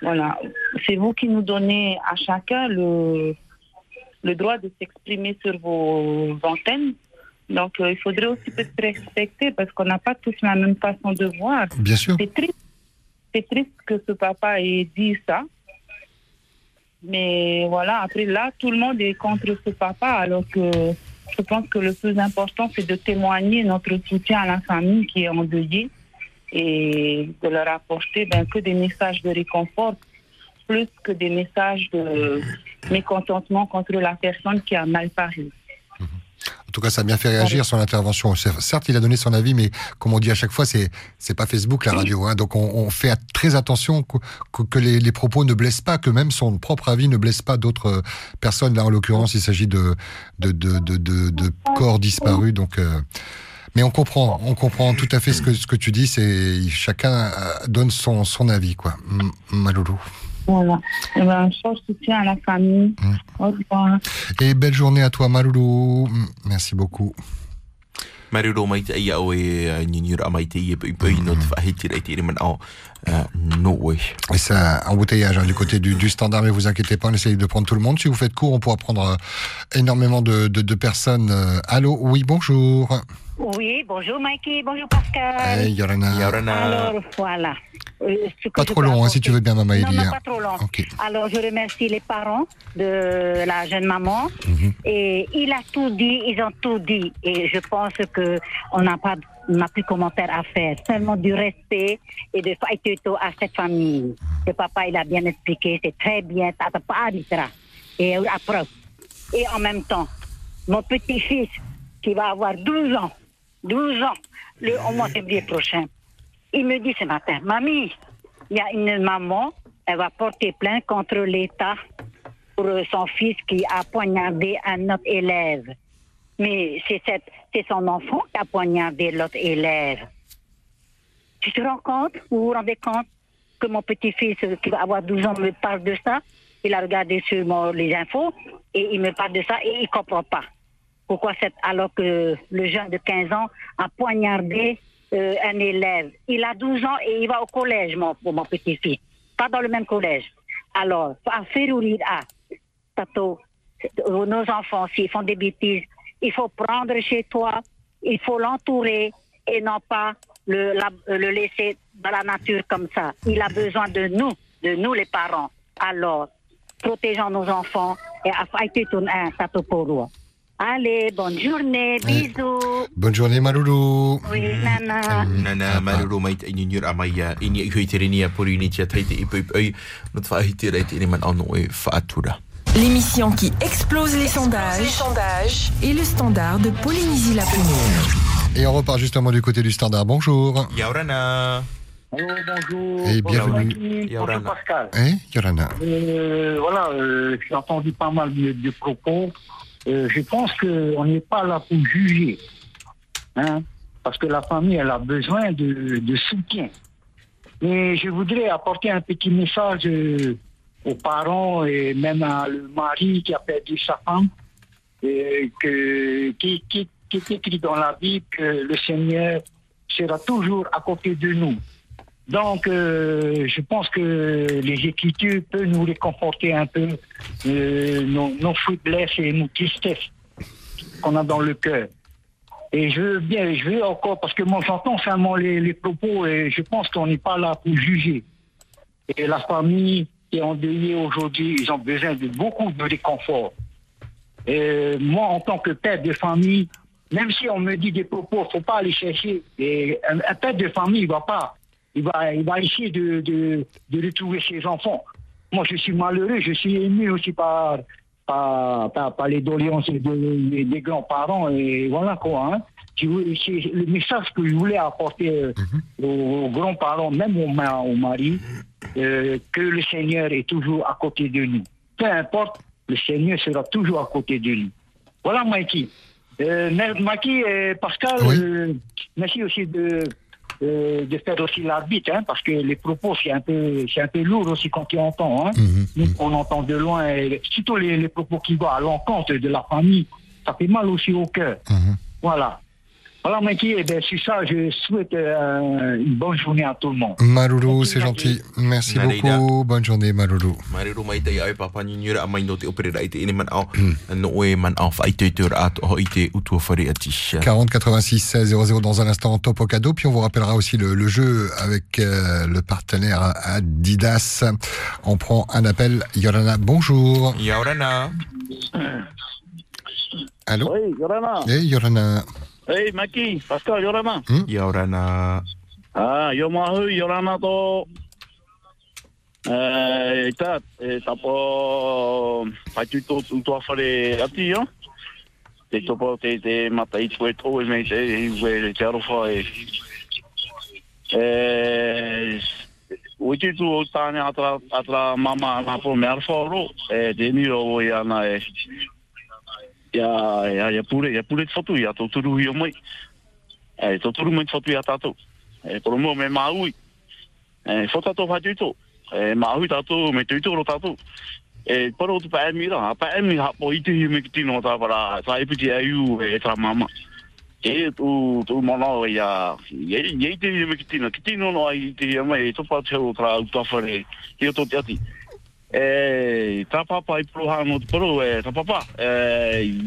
Speaker 37: voilà, c'est vous qui nous donnez à chacun le, le droit de s'exprimer sur vos antennes. Donc, euh, il faudrait aussi peut-être respecter parce qu'on n'a pas tous la même façon de voir.
Speaker 1: Bien sûr.
Speaker 37: C'est triste. C'est triste que ce papa ait dit ça. Mais voilà, après là, tout le monde est contre ce papa, alors que je pense que le plus important, c'est de témoigner notre soutien à la famille qui est endeuillée et de leur apporter ben, que des messages de réconfort, plus que des messages de mécontentement contre la personne qui a mal parlé.
Speaker 1: En tout cas, ça a bien fait réagir son intervention. Certes, il a donné son avis, mais comme on dit à chaque fois, c'est c'est pas Facebook la radio. Hein, donc on, fait très attention que, les, propos ne blessent pas, que même son propre avis ne blesse pas d'autres euh, personnes. Là, en l'occurrence, il s'agit de de, de, de, corps disparus. Donc, euh, mais on comprend, on comprend tout à fait ce que ce que tu dis. C'est chacun euh, donne son son avis, quoi. Maloulou.
Speaker 37: Voilà. Eh ben, je soutien à la famille. Au revoir.
Speaker 1: Et belle journée à toi, Maloulou. M- Merci beaucoup.
Speaker 2: Mariro mai te ia o e uh, nyinira mai te ia pui pui no te whahiti rei te man au uh, no way.
Speaker 1: Et c'est un embouteillage hein, du côté du, du standard, mais vous inquiétez pas, on essaye de prendre tout le monde. Si vous faites court, on pourra prendre euh, énormément de, de, de personnes. Euh, allô, oui, bonjour.
Speaker 38: Oui, bonjour Mikey, bonjour Pascal.
Speaker 1: Hey, Yorana.
Speaker 38: Alors, voilà. Euh,
Speaker 1: Pas trop long, hein, si tu veux bien, Maman
Speaker 38: Non,
Speaker 1: Elie,
Speaker 38: non,
Speaker 1: hein.
Speaker 38: pas trop long.
Speaker 1: Ok.
Speaker 38: Alors, je remercie les parents de la jeune maman.
Speaker 1: Mhm.
Speaker 38: Et il a tout dit, ils ont tout dit. Et je pense que on n'a pas, on n'a plus de commentaire à faire. Seulement du respect et de faïtuto à cette famille. Le papa, il a bien expliqué, c'est très bien, t'as pas à. Et après, et en même temps, mon petit-fils, qui va avoir 12 ans, 12 ans, le, au mois de février prochain, il me dit ce matin, Mamie, il y a une maman, elle va porter plainte contre l'État pour son fils qui a poignardé un autre élève. Mais c'est cette- c'est son enfant qui a poignardé l'autre élève. Tu te rends compte, vous vous rendez compte que mon petit-fils euh, qui va avoir 12 ans me parle de ça? Il a regardé sur mon- les infos et il me parle de ça et il comprend pas. Pourquoi c'est alors que le jeune de 15 ans a poignardé euh, un élève? Il a 12 ans et il va au collège, mon, mon petit-fils. Pas dans le même collège. Alors, à Férourid, ah, Tato, euh, nos enfants, s'ils font des bêtises, il faut prendre chez toi, il faut l'entourer et non pas le, la- le laisser dans la nature comme ça. Il a besoin de nous, de nous les parents. Alors, protégeons nos enfants et affaitez ton un tato pour nous. Allez, bonne journée, bisous.
Speaker 1: Bonne journée, Maloulou.
Speaker 38: Oui, nana.
Speaker 2: Nana mariro mai te nyinira mai ia ini i hui te renia pori ni tia teite i pui pui no te whahiti rei te man au no e whaatura.
Speaker 20: L'émission qui explose les sondages, et le standard de Polynésie la première.
Speaker 1: Et on repart justement du côté du standard. Bonjour.
Speaker 2: Yaurana.
Speaker 39: Allô, bonjour.
Speaker 1: Et
Speaker 39: Bonjour,
Speaker 1: bienvenue.
Speaker 39: Bonjour Pascal.
Speaker 1: Eh, Yorana.
Speaker 39: Euh, voilà, euh, j'ai entendu pas mal de, de propos. Euh, je pense qu'on n'est pas là pour juger. Hein, parce que la famille, elle a besoin de, soutien. Mais je voudrais apporter un petit message euh, aux parents et même à le mari qui a perdu sa femme, euh, que, qui, qui, qui est écrit dans la Bible que le Seigneur sera toujours à côté de nous. Donc, euh, je pense que les Écritures peuvent nous réconforter un peu euh, nos, nos faiblesses et nos tristesses qu'on a dans le cœur. Et je veux bien, je veux encore, parce que moi j'entends seulement les, les propos et je pense qu'on n'est pas là pour juger. Et la famille qui est endeuillée aujourd'hui, ils ont besoin de beaucoup de réconfort. Et moi, en tant que père de famille, même si on me dit des propos, faut pas aller chercher. Et un, un père de famille, il va pas, il va, il va essayer de, de, de retrouver ses enfants. Moi, je suis malheureux, je suis ému aussi par, par, par, par les doléances de- des, grands-parents et voilà quoi. Hein. C'est le message que je voulais apporter euh, aux, aux grands-parents, même au, ma- au mari, euh, que le Seigneur est toujours à côté de nous. Peu importe, le Seigneur sera toujours à côté de nous. Voilà, Mikey. Euh, Mikey et Pascal, euh, merci aussi de, euh, de faire aussi l'arbitre, hein, parce que les propos, c'est un peu, c'est un peu lourd aussi quand tu entends. Hein. Nous, on entend de loin, et surtout les, les propos qui vont à l'encontre de la famille, ça fait mal aussi au cœur. Voilà. Voilà, Mikey, et bien, sur ça, je souhaite euh, une bonne journée à tout le monde.
Speaker 1: Malulu, c'est gentil. Merci beaucoup. Bonne journée, Malulu.
Speaker 2: Mariru mai te ai papa ni nyura mai no te opera i te ine man au no e man au fa i te te at ho i te utu fari ati
Speaker 1: 40 86 16 00 dans un instant top au cadeau. Puis on vous rappellera aussi le, le jeu avec euh, le partenaire Adidas. On prend un appel. Yorana bonjour.
Speaker 2: Yorana.
Speaker 1: Allô?
Speaker 39: Oui, Yorana.
Speaker 1: hey Yorana
Speaker 39: Hey, Maki, Pascal, Yorana.
Speaker 2: Yorana
Speaker 39: Ah, yo mahu, Yorana to. Eh, ita, e tapo, patu to tu to fare ati yo. Te topo te te mata i tue to e me te we te aro fa e. Eh, Uiti tu o tāne atra, atra mama na po me arfa ro, e te ni o i ana e. ya ya ya pure ya pure fotu ya to turu yo mai. Eh to turu mai fotu ya ta to eh por mo me maui e fota to fa tu e maui ta to me tu to ta to eh por o tu pa mi ra pa mi ha po itu hi me ti no ta para sa ipi ti ayu e ta mama. E tu tu mo no ya ye ye ti hi me ti no ti no ai ti ya mai to pa che o tra u ta fare io to ti E, tā papa i pro hano te paro, e, tā papa, e,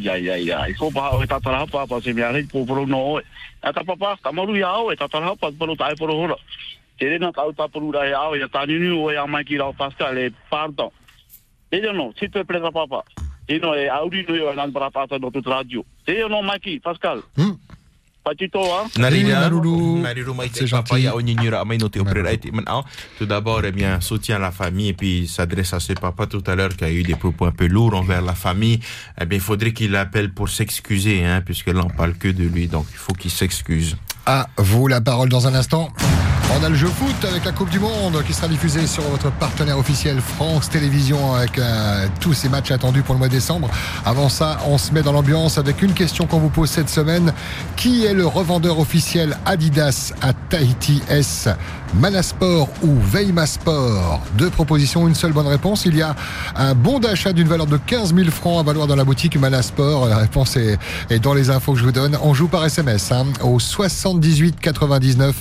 Speaker 39: ia, ia, ia, i kō paha o e tātara hapa, pa se mea rei pō paro no oe. E, tā papa, tā maru i ao, e tātara hapa, te paro tā e paro hora. Te rena tau tā paro rai ao, e tā nini o e a mai ki rao Pascal, e pārtau. Te no, si tu e preta papa. Te no, e auri no i o e nan para no tu radio. Te no, Mikey, Pascal. Patito, hein?
Speaker 2: I te man au tout d'abord eh bien soutien à la famille et puis il s'adresse à ce papa tout à l'heure qui a eu des propos un peu lourds envers la famille. Eh bien il faudrait qu'il appelle pour s'excuser hein puisque là on parle que de lui donc il faut qu'il s'excuse
Speaker 1: à vous la parole dans un instant on a le jeu foot avec la Coupe du Monde qui sera diffusée sur votre partenaire officiel France Télévisions avec euh, tous ces matchs attendus pour le mois de décembre. Avant ça, on se met dans l'ambiance avec une question qu'on vous pose cette semaine. Qui est le revendeur officiel Adidas à Tahiti S? Manasport ou Veimasport Deux propositions, une seule bonne réponse. Il y a un bon d'achat d'une valeur de 15 000 francs à valoir dans la boutique Manasport. La réponse est, dans les infos que je vous donne. On joue par SMS hein, au 78 99.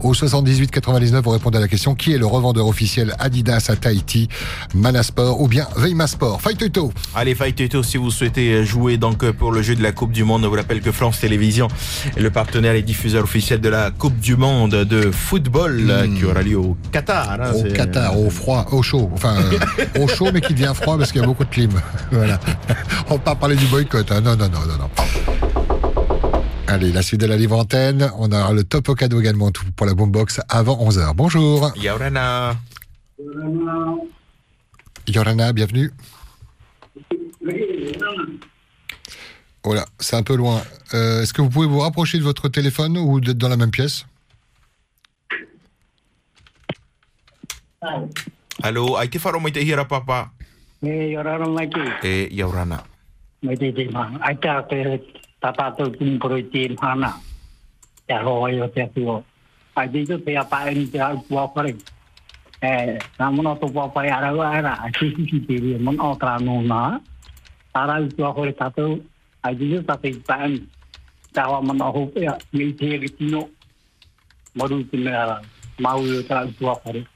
Speaker 1: Au 78 99, vous répondez à la question qui est le revendeur officiel Adidas à Tahiti Manasport ou bien Veimasport Fight Toto
Speaker 2: Allez, Fight Toto, si vous souhaitez jouer donc pour le jeu de la Coupe du Monde, on vous rappelle que France Télévisions est le partenaire et diffuseur officiel de la Coupe du Monde de football euh, qui aura lieu au Qatar. hein,
Speaker 1: Au Qatar, au froid, au chaud. Enfin, euh, au chaud, mais qui devient froid parce qu'il y a beaucoup de clim. Voilà. On va pas parler du boycott. hein. Non, non, non, non, non. Allez, la suite de la livre antenne. On a le top au cadeau également tout pour la boombox avant 11h. Bonjour.
Speaker 2: Yaurana.
Speaker 1: Yorana, bienvenue. Oh là, c'est un peu loin. Euh, Est-ce que vous pouvez vous rapprocher de votre téléphone ou d'être dans la même pièce?
Speaker 2: Allô, ai te wharo mai te hira papa.
Speaker 39: E, Yorana, Mikey.
Speaker 2: E Yaurana.
Speaker 39: Mai te te ma. Ai te tata tau tūn koro i te mhana. Te hoi o te atuo. Ai te tu te apa e ni te au pua kore. E, nā mona tō pua pai arau ara. Ai te hiki te ria mon o tra no nā. Ara u tua kore tātou. Ai te tu tate i pa ani. Tā hoa mana hopea. Ngai te ri tino. Maru te mea ara. Mau i o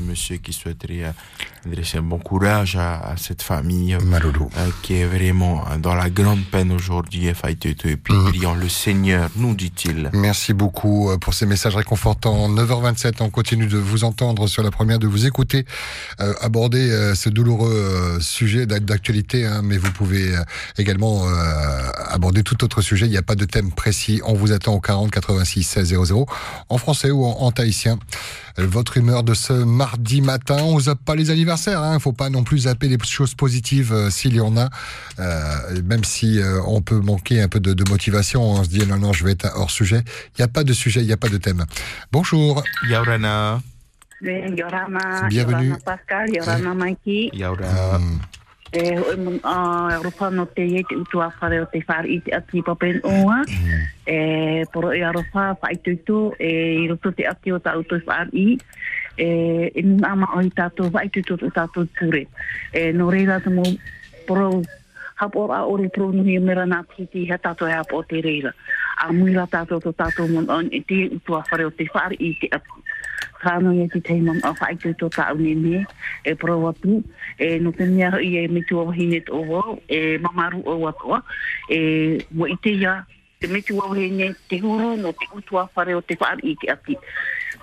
Speaker 2: monsieur qui souhaiterait euh, adresser un bon courage à, à cette famille euh, qui est vraiment dans la grande peine aujourd'hui et puis prions le Seigneur, nous dit-il.
Speaker 1: Merci beaucoup euh, pour ces messages réconfortants. 9h27, on continue de vous entendre sur la première, de vous écouter euh, aborder euh, ce douloureux euh, sujet d'ac- d'actualité, hein, mais vous pouvez également euh, aborder tout autre sujet. Il n'y a pas de thème précis. On vous attend au 40 86 16 00. 00 en français ou en, en tahitien. Votre humeur de ce mardi matin, on zappe pas les anniversaires, hein. Faut pas non plus zapper les choses positives euh, s'il y en a. Euh, même si euh, on peut manquer un peu de, de motivation, on se dit non non je vais être hors sujet. Il n'y a pas de sujet, il n'y a pas de thème. Bonjour.
Speaker 2: Yaurana.
Speaker 40: Yorama,
Speaker 1: Bienvenue.
Speaker 40: Yorama Pascal, Yorama Maiki.
Speaker 2: Yaura.
Speaker 40: E hoi mun a ropa no te ye te utua whare o te whare i te ati papen oa. E poro e a ropa whai tuitu e i roto te ati o ta utu whare i. E e mun ama o i tātou whai tuitu o tātou ture. E no reira te mo poro hapor a ore pro nuhi mera nā piti he tātou e hapo o te reira. A muira tātou to tātou mun on e te utua whare o te whare i te ati. Kano ia te mam a whai tu tō tāu ni me, e pro atu, e no te mea i e mitu o hine tō wau, e mamaru o watoa, e wa i te ia, te mitu o hine, te huru no te utua whare o te whaari i te ati.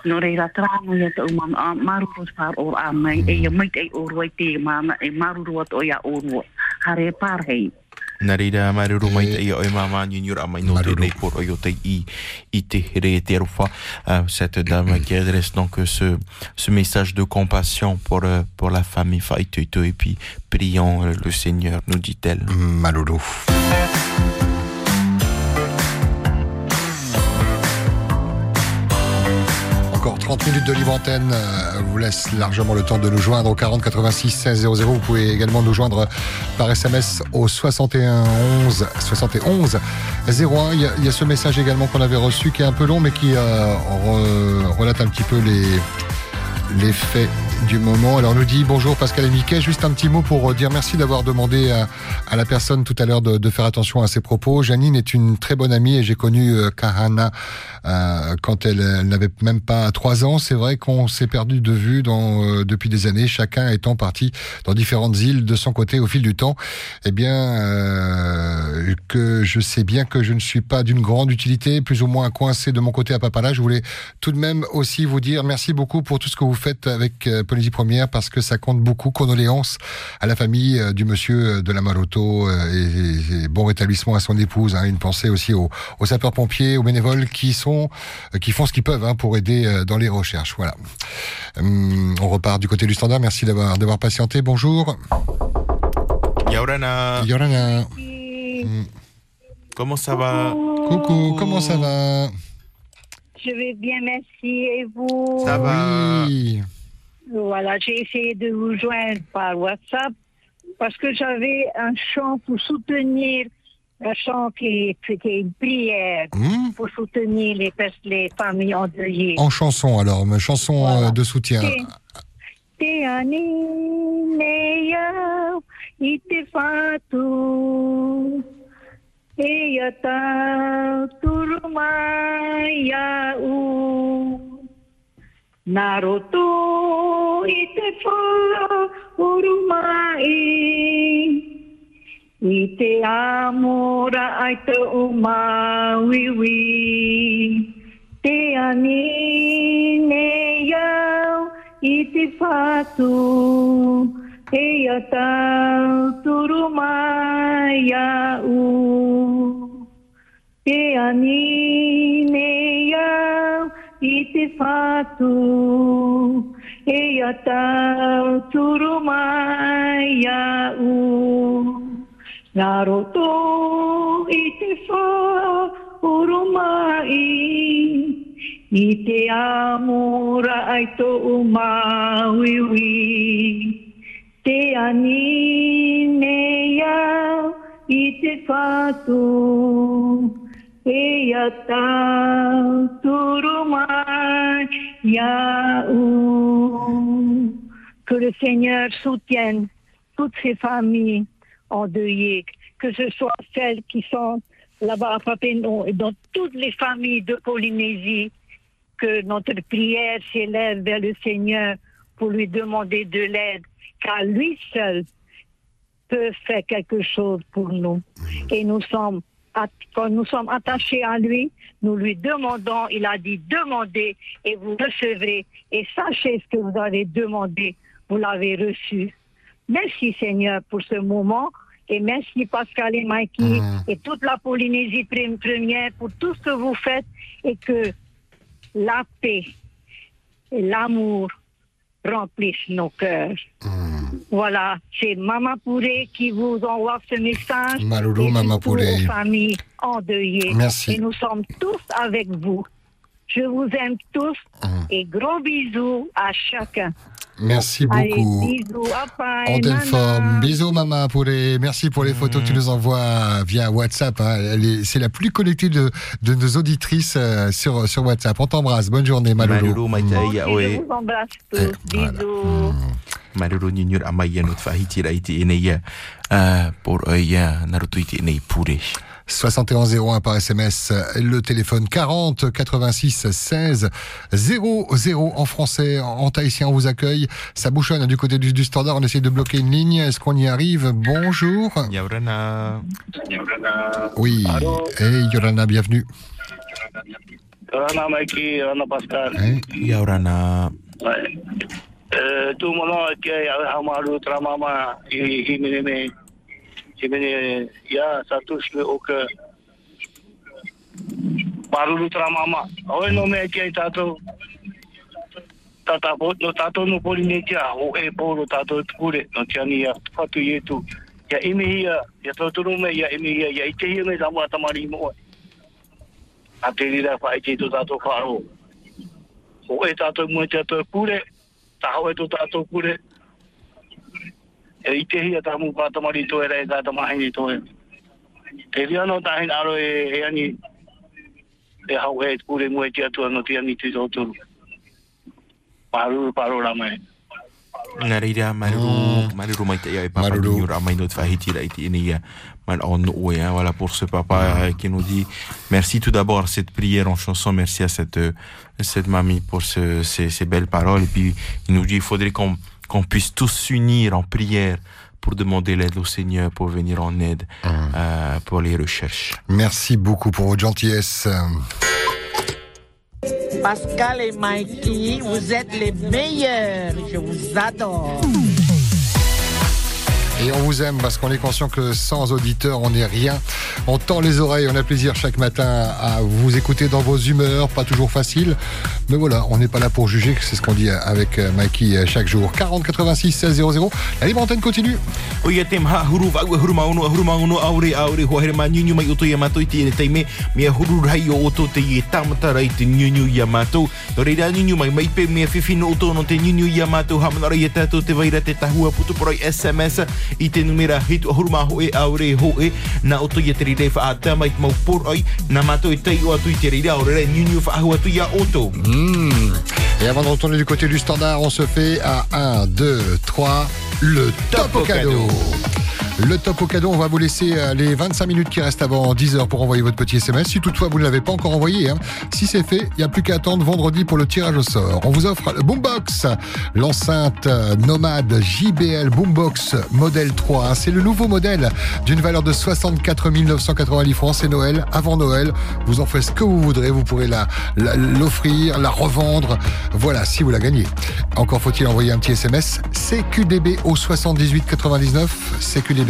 Speaker 40: No reira trāno ia te mam a maru pos o a mai, e ia mait ei o roi te mana, e maru rua tō ia o rua. Hare pār hei.
Speaker 2: Nā reira mai te ia o e mama junior a mai no te nei por o te i, i te here te arufa. Euh, cette dame qui adresse donc euh, ce, ce message de compassion pour, euh, pour la famille Faituito et puis prions euh, le Seigneur, nous dit-elle.
Speaker 1: Maloulou. Encore 30 minutes de libre antenne euh, vous laisse largement le temps de nous joindre au 40 86 16 00. Vous pouvez également nous joindre par SMS au 61 11 71 01. Il y a, ce message également qu'on avait reçu qui est un peu long mais qui euh, re- relate un petit peu les, les faits du moment. Alors on nous dit bonjour Pascal et Mickey, juste un petit mot pour dire merci d'avoir demandé à, à la personne tout à l'heure de, de faire attention à ses propos. Janine est une très bonne amie et j'ai connu euh, Kahana euh, quand elle, elle n'avait même pas trois ans. C'est vrai qu'on s'est perdu de vue dans, euh, depuis des années, chacun étant parti dans différentes îles de son côté au fil du temps. Eh bien, euh, que je sais bien que je ne suis pas d'une grande utilité, plus ou moins coincé de mon côté à Papala. Je voulais tout de même aussi vous dire merci beaucoup pour tout ce que vous faites avec euh, Polynésie Première parce que ça compte beaucoup. Condoléances à la famille euh, du monsieur euh, de la Maroto euh, et, et bon rétablissement à son épouse. hein. Une pensée aussi aux, aux sapeurs-pompiers, aux bénévoles qui sont, euh, qui font ce qu'ils peuvent hein, pour aider euh, dans les recherches. Voilà. Hum, on repart du côté du standard. Merci d'avoir d'avoir patienté. Bonjour.
Speaker 2: Yaurana.
Speaker 1: Yorana.
Speaker 2: Comment ça va?
Speaker 1: Coucou, comment ça va?
Speaker 8: Je vais bien, merci. Et vous?
Speaker 2: Ça va
Speaker 1: Oui.
Speaker 8: Voilà, j'ai essayé de vous joindre par WhatsApp parce que j'avais un chant pour soutenir, un chant qui est une prière pour soutenir les familles endeuillées.
Speaker 1: En chanson alors, une chanson euh, de soutien.
Speaker 8: Te- Te ani neia i te whātu E a tau turu mai a u Nā roto i te whāuru mai I te amora ai te o mauiwi Te ani ne iau i te whātu E a tau turu mai a u. Te ani ne iau i te whātu E a tau turu mai a u Nā roto i te whāuru mai I te amora ai tō mauiwi Te ani ne iau i te whātu Que le Seigneur soutienne toutes ces familles endeuillées, que ce soit celles qui sont là-bas à Papineau et dans toutes les familles de Polynésie, que notre prière s'élève vers le Seigneur pour lui demander de l'aide, car lui seul peut faire quelque chose pour nous. Et nous sommes, quand nous sommes attachés à lui, nous lui demandons, il a dit demandez et vous recevrez, et sachez ce que vous avez demandé, vous l'avez reçu. Merci Seigneur pour ce moment. Et merci Pascal et Mikey et toute la Polynésie première pour tout ce que vous faites et que la paix et l'amour remplissent nos cœurs. Voilà, c'est Mama Pouré qui vous envoie ce message. Et
Speaker 1: Mama Pouré.
Speaker 8: aux familles endeuillées.
Speaker 1: Merci.
Speaker 8: Et nous sommes tous avec vous. Je vous aime tous et gros bisous à chacun.
Speaker 1: Merci
Speaker 8: Allez,
Speaker 1: beaucoup.
Speaker 8: bisous, à bye,
Speaker 1: En
Speaker 8: nana.
Speaker 1: forme. Bisous, maman, pour les, merci pour les photos que tu nous envoies via WhatsApp. hein. C'est la plus connectée de, de nos auditrices euh, sur, sur WhatsApp. On t'embrasse. Bonne journée, Malolo.
Speaker 8: Moi aussi, je vous embrasse tous. Bisous.
Speaker 2: Maruru ni nyur amaya no fahiti raiti eneia por oia naruto iti enei pure.
Speaker 1: 71 01 par SMS, le téléphone 40 86 16 00 en français, en tahitien on vous accueille. Ça bouchonne du côté du, du standard, on essaie de bloquer une ligne. Est-ce qu'on y arrive? Bonjour.
Speaker 2: Yaurana.
Speaker 1: Oui. Hey Yorana, bienvenue.
Speaker 39: Rana Mikey, Rana Pascal.
Speaker 2: Yaurana.
Speaker 39: Ouais. tu mono ke ha maru tra mama i i mene me i ya sa tu shme o ke maru tra o no me ke ta tu ta ta bo no ta no poli me ke o e polo ta tu pure no ti ya fa tu ye tu. Ya i ya ya tu tu no me ya i ya ya i te ye me da ma ta mo a te ni da fa i te tu ta fa ro o e ta mo ta kure taho e tō tātou kure. E i tehi a tāmu kātamari tō e rei kātamahi ni tō e. E vi anō tāhi aro e he ani e hau e kure mua e tia tua no tia ni tī tōturu. Pāru, paru rama e.
Speaker 2: Narira maruru maruru mai te e papa ni nyur amai no fahiti raiti eneia. Man on oe, hein, voilà pour ce papa euh, qui nous dit merci tout d'abord à cette prière en chanson, merci à cette euh, cette mamie pour ce, ces, ces belles paroles et puis il nous dit il faudrait qu'on qu'on puisse tous s'unir en prière pour demander l'aide au Seigneur pour venir en aide euh, pour les recherches.
Speaker 1: Merci beaucoup pour votre gentillesse.
Speaker 41: Pascal et Mikey, vous êtes les meilleurs. Je vous adore.
Speaker 1: Et on vous aime parce qu'on est conscient que sans auditeurs, on n'est rien. On tend les oreilles, on a plaisir chaque matin à vous écouter dans vos humeurs, pas toujours facile. Mais voilà, on n'est pas là pour juger, c'est ce qu'on dit avec Mikey chaque jour. 40 86 16 00. La libre antenne continue.
Speaker 2: SMS
Speaker 1: Et avant de retourner du côté du standard, on se fait à 1, 2, 3, le top au cadeau. Le top au cadeau, on va vous laisser euh, les 25 minutes qui restent avant 10h pour envoyer votre petit SMS. Si toutefois vous ne l'avez pas encore envoyé, hein. si c'est fait, il n'y a plus qu'à attendre vendredi pour le tirage au sort. On vous offre le Boombox, l'enceinte euh, nomade JBL Boombox modèle 3. hein. C'est le nouveau modèle d'une valeur de 64 990 francs. C'est Noël, avant Noël. Vous en faites ce que vous voudrez. Vous pourrez la- la- l'offrir, la, revendre. Voilà, si vous la gagnez. Encore faut-il envoyer un petit SMS CQDB au 78 99. CQDB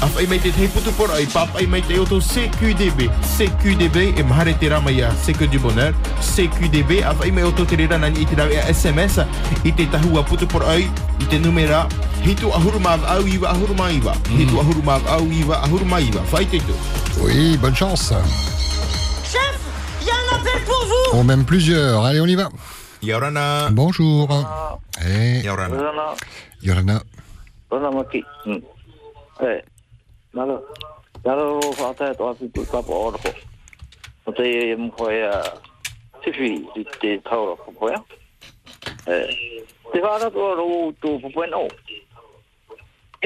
Speaker 2: i tānu i te reira Afai mai te te putu por ai papai mai te auto CQDB CQDB e mahare te rama ia CQ du bonheur CQDB afai mai auto te rira nani i te rau e SMS i te tahua putu por ai i te numera hitu ahuru mav au iwa ahuru ma iwa hitu ahuru mav au iwa ahuru ma iwa fai te tu
Speaker 1: Oui, bonne chance.
Speaker 41: Chef, il y a un appel pour vous.
Speaker 1: On même plusieurs. Allez, on y va.
Speaker 2: Yorana.
Speaker 1: Bonjour. Eh,
Speaker 2: Yorana.
Speaker 39: Rana,
Speaker 1: Yorana.
Speaker 39: Nalo, nalo whātai atu api kui kapa o rako. O te e mkoia tifi i te taura kapoia. Te whāra tō rō tō papoe nō.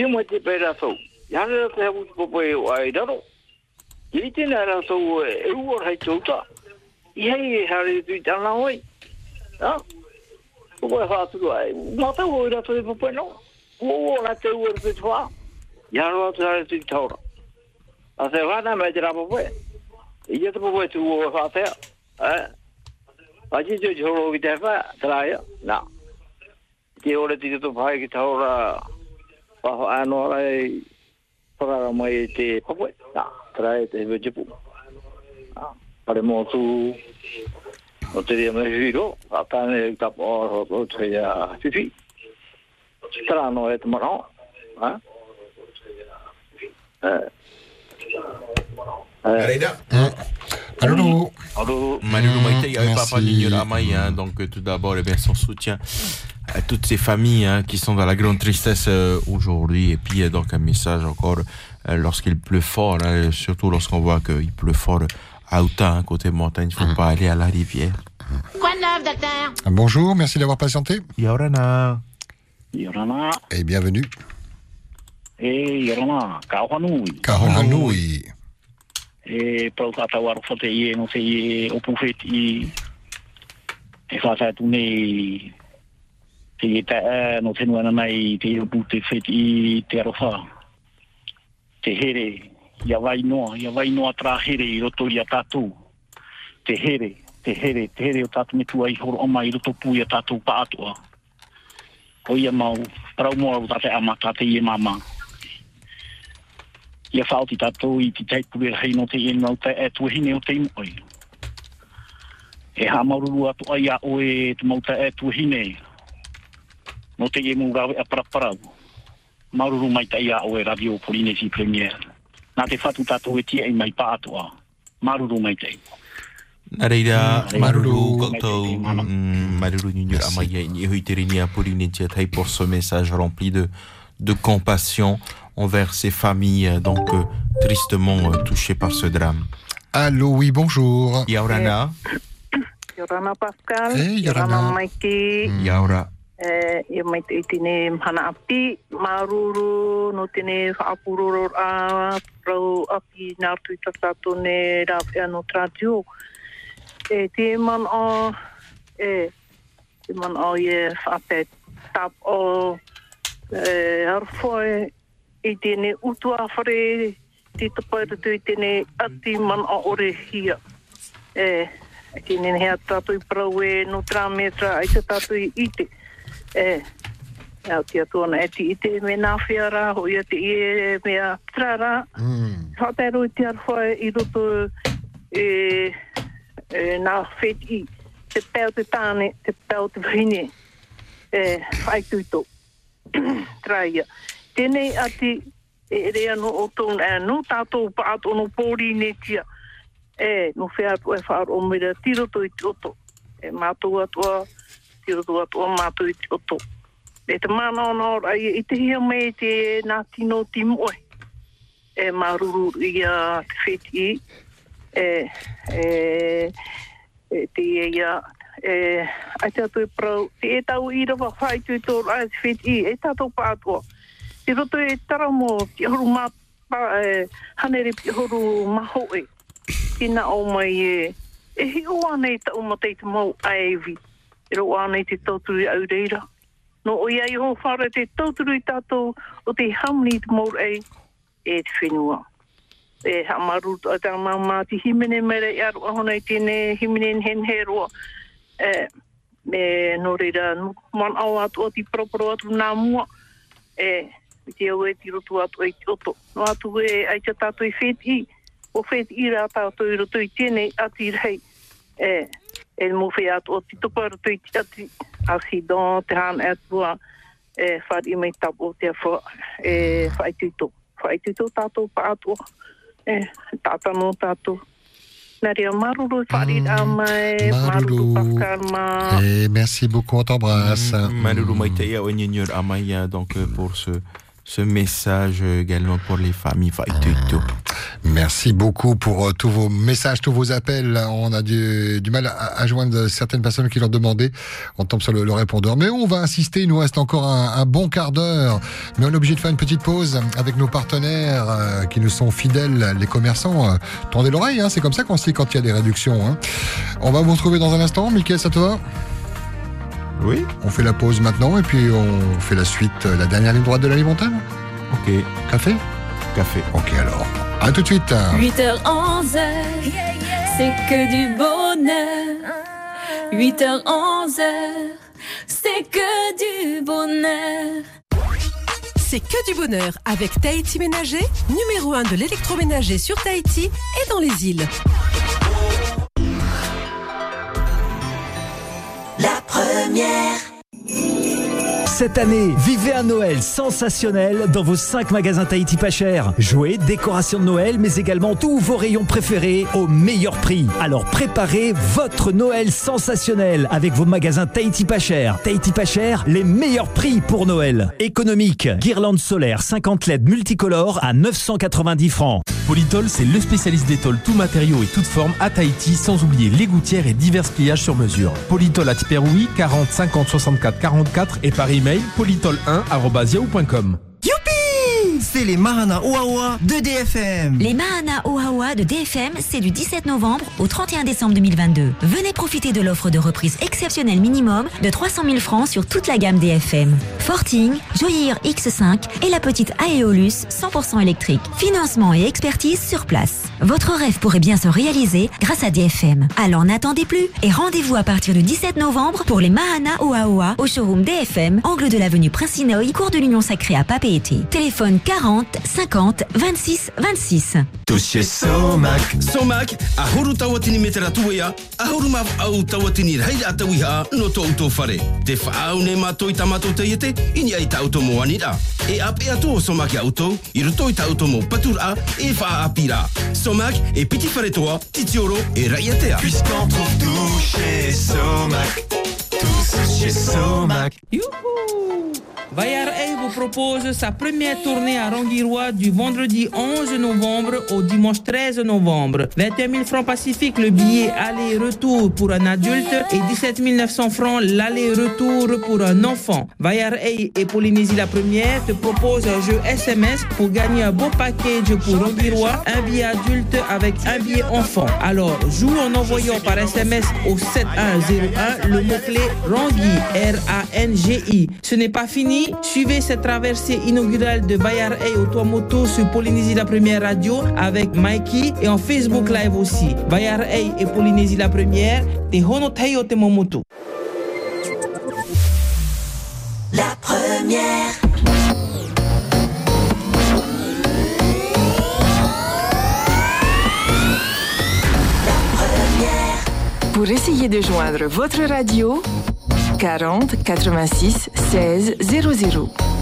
Speaker 39: E mo te pēra sau. Yāre rā te hapu tō papoe o ai daro. Yei tēnā rā sau e ua rai tōuta. Ihei e hare tui tāna hoi. Nā? Papoe whātua ai. Mātau o i rā tō e papoe nō. o rā te ua rā te tō Ia roa tu hare tu taura. A se whana me te rapa papai. I ia te papai tu o e whātea. Eh. A ji jo joro ki te wha. Tera ia. Nā. Te ore ti tu pai ki taura. Waho ano rai. Whakara mai te papai. Nā. Tera ia te hewe jipu. Pare mō tu o te rea mai hiro, a tāne ka po o o te rea fifi. Tara no e te mara. Ha? Eh.
Speaker 2: Arena.
Speaker 1: Allô
Speaker 39: Allô
Speaker 2: Malulu Maïté, il y avait
Speaker 1: Merci.
Speaker 2: Papa Junior Amaï, hein, donc euh, tout d'abord, eh bien, son soutien à toutes ces familles hein, qui sont dans la grande tristesse euh, aujourd'hui. Et puis, euh, donc, un message encore euh, lorsqu'il pleut fort, hein, surtout lorsqu'on voit qu'il pleut fort à Outa, hein, côté montagne, il ne faut pas aller à la rivière.
Speaker 19: Quoi de neuf, docteur?
Speaker 1: Bonjour, merci d'avoir patienté.
Speaker 2: Yorana.
Speaker 39: Yorana.
Speaker 1: Et bienvenue.
Speaker 39: E yorana, ka whanui.
Speaker 1: Ka Hanui.
Speaker 39: E pau ka tau aro whate i e no te i e o pufet i e whata tu nei te i ta e no te nuana nei te i o pu te whet i te arofa. Te here, ia vai noa, ia vai noa tra here i roto i a tātou. Te here, te here, te here o tātou me tua i horo oma i roto pu i a tātou pa atua. Ko ia mau, parau moa o tate ama, tate i e mama. Ia whaoti tātou i te teit pure hei no te mau te e tuahine o te imoi. E ha maururu atu ai a oe te mau te e tuahine. No te mu rawe a paraparau. Maururu mai te ia oe radio Polinesi Premier. Nā te whatu tātou e tia i mai atua. Maruru mai te.
Speaker 2: Nareira,
Speaker 39: Mm,
Speaker 2: Maruru,
Speaker 39: Maruru,
Speaker 2: Koutou, Maruru ce message rempli de, de compassion envers ces familles euh, donc euh, tristement euh, touchées par ce drame.
Speaker 1: Allô, oui, bonjour.
Speaker 2: Yaurana,
Speaker 42: Yorana Pascal,
Speaker 1: Eh, Yorana.
Speaker 42: Yorana Maiki,
Speaker 2: Yaura.
Speaker 42: e, ia mai te i tine hana api, maruru no tine whaapuroro a rau api nā tui tasato ne rāwhi anō trātiu. E te man o, e, te man o e whaape tap o e, arfoe i tine utua whare te tapai tu i tine ati man o ore hia. E, ki nene hea tātou i parau e no trā metra ai te tātou i ite. E, Ia te atuana e ti ite me nā whiara, ho ia te ie mea trara.
Speaker 1: Mm.
Speaker 42: Whātero i te arwhae i roto e, e nā whet i te pēo te tāne, te pēo te whine, e whaituito. Traia. Tēnei ati e rea no o tōn e no tātou pa ato no pōri ne tia. E, no whea tu e whaaro o mera tiroto i te oto. E mātou atua, tiroto atua mātou i te oto. E te mana ona ora i, i te hia me te nā tino ti moe. E maruru i a te wheti. E, e, e te ia e ai te atu e prau. Te e tau i rawa whai tui i tō rai te whiti i. E tātou pātua. Te roto e tara mō ki horu mā pa, e, hanere pi horu maho e. Tina o mai e. E hi o anei tau matei te mau aevi. E ro anei te tauturu au reira. No o iai i ho whare te tauturu i tātou o te hamni te mōr e e te whenua. E ha maru a tā māma te himene mere i aru ahona i tēne himene hen he roa. E, me no reira man au atu o ti proporo atu nā mua. E, i te au e ti rotu atu e ti oto. No atu e ai te tātou i wheti i. O wheti i rā tātou i rotu i tēne ati rei. E, e mo whi atu o ti tupa rotu i ti ati accident te hana a e whari mai tapo te wha e whaituto. Whaituto tātou pa atu, E tata no tātou.
Speaker 1: Et merci beaucoup, on t'embrasse.
Speaker 2: Amaya, donc euh, pour ce, ce message euh, également pour les familles Faituito.
Speaker 1: Merci beaucoup pour euh, tous vos messages, tous vos appels. On a du, mal à, joindre certaines personnes qui l'ont demandé. On tombe sur le, répondeur. Mais on va insister, il nous reste encore un, un bon quart d'heure. Mais on est obligé de faire une petite pause avec nos partenaires euh, qui nous sont fidèles, les commerçants. Euh, tendez l'oreille, hein, c'est comme ça qu'on sait quand il y a des réductions. hein. On va vous retrouver dans un instant. Mickaël, ça te va
Speaker 43: Oui.
Speaker 1: On fait la pause maintenant et puis on fait la suite, euh, la dernière ligne droite de la ligne montagne
Speaker 43: Ok.
Speaker 1: Café
Speaker 43: Café.
Speaker 1: Ok alors. À tout de suite.
Speaker 3: 8h, 11h, c'est que du bonheur. 8h, 11h, c'est que du bonheur.
Speaker 15: C'est que du bonheur avec Tahiti Ménager, numéro 1 de l'électroménager sur Tahiti et dans les îles.
Speaker 44: Première.
Speaker 45: Cette année, vivez un Noël sensationnel dans vos 5 magasins Tahiti pas cher. Jouets, décorations de Noël, mais également tous vos rayons préférés au meilleur prix. Alors préparez votre Noël sensationnel avec vos magasins Tahiti pas cher. Tahiti pas cher, les meilleurs prix pour Noël. Économique, guirlande solaire 50 LED multicolores à 990 francs.
Speaker 46: Polytol, c'est le spécialiste des tôles tout matériaux et toutes formes à Tahiti, sans oublier les gouttières et divers pliages sur mesure. Polytol à Tiperoui, 40 50 64 44 et par email polytol1.yahoo.com.
Speaker 44: Youpi C'est les Mahana Oaoa de DFM.
Speaker 17: Les Mahana Oaoa de DFM, c'est du 17 novembre au 31 décembre 2022. Venez profiter de l'offre de reprise exceptionnelle minimum de 300 000 francs sur toute la gamme DFM. Forting, Joyir X5 et la petite Aeolus 100% électrique. Financement et expertise sur place. Votre rêve pourrait bien se réaliser grâce à DFM. Alors n'attendez plus et rendez-vous à partir du 17 novembre pour les Mahana Oaoa au showroom DFM, angle de l'avenue Prince-Inouï, cours de l'Union Sacrée à Papeete. Téléphone 40 50 26 26.
Speaker 44: Touché Somac. Somac, ahuru tawatini metera tuea, ahuru mav au tawatini raida atawiha no to auto fare. Te whaau ne mato i tamato te iete, ini ai ta auto mo anira. E ap e ato o Somac auto, i roto i ta auto mo patura e wha apira. Somac e piti fare toa, titioro e raiatea. Puisqu'on trouve tout chez Somac. Tous chez Somac.
Speaker 41: Youhou Bayard Air vous propose sa première tournée à Rangirois du vendredi 11 novembre au dimanche 13 novembre. 21 000 francs pacifiques le billet aller-retour pour un adulte et 17 900 francs l'aller-retour pour un enfant. Bayard Air et Polynésie la première te proposent un jeu SMS pour gagner un beau package pour Rangirois, un billet adulte avec un billet enfant. Alors joue en envoyant par SMS au 7101 le mot-clé Rangui, R-A-N-G-I. Ce n'est pas fini. Suivez cette traversée inaugurale de Bayard Air au Tuamotu sur Polynésie la première radio avec Mikey et en Facebook Live aussi. Bayard et Polynésie la première, te hono tayo te momotu.
Speaker 44: La première.
Speaker 2: Pour essayer de joindre votre radio, 40 86 16 00.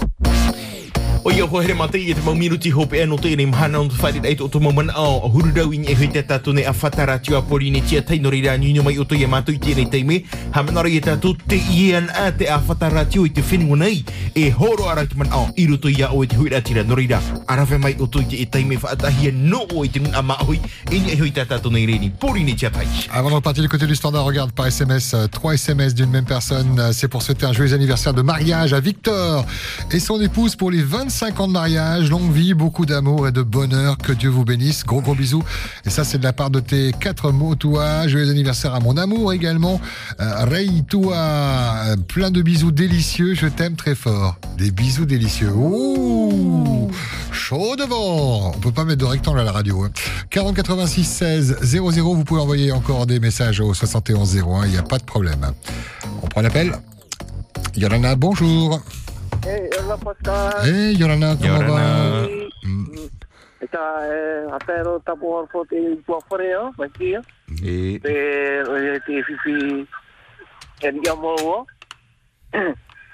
Speaker 1: Avant de repartir du côté du standard, regarde par SMS, euh, trois SMS d'une même personne. Euh, C'est pour souhaiter un joyeux anniversaire de mariage à Victor et son épouse pour les 25 ans de mariage. Longue vie, beaucoup d'amour et de bonheur. Que Dieu vous bénisse. Gros gros bisous. Et ça, c'est de la part de tes quatre mots, toi. Joyeux anniversaire à mon amour également. Euh, Ray, toi, euh, plein de bisous délicieux. Je t'aime très fort. Des bisous délicieux. Ouh, chaud devant. On peut pas mettre de rectangle à la radio. hein. 40 86 16 00. Vous pouvez envoyer encore des messages au 71 01. Il n'y a pas de problème. On prend l'appel. Yorana, bonjour.
Speaker 47: Hey, hola Pascal.
Speaker 1: Hey, Yorana, comment va?
Speaker 47: Eta e atero tapo ar fo te tua fore o, mai kia.
Speaker 43: E
Speaker 47: Te e te fifi en ia mo o.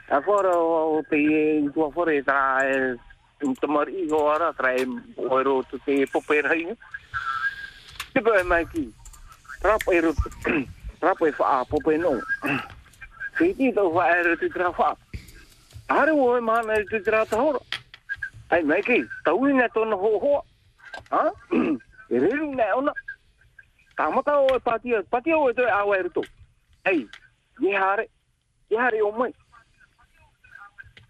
Speaker 47: A fora o te e tua fore tra e un tamari o ara tra e o ero tu te popera inga. Te pa mai ki. Rapa ero rapa e fa pope no. Fiti to fa ero te tra Hare o e mana e te tra ta. Ai mai ki, tau inga tona ho ho. Ha? E reru ne ona. Tamata o e patia, patia o e toi awa e ruto. Ai, ye hare, ye hare o mai.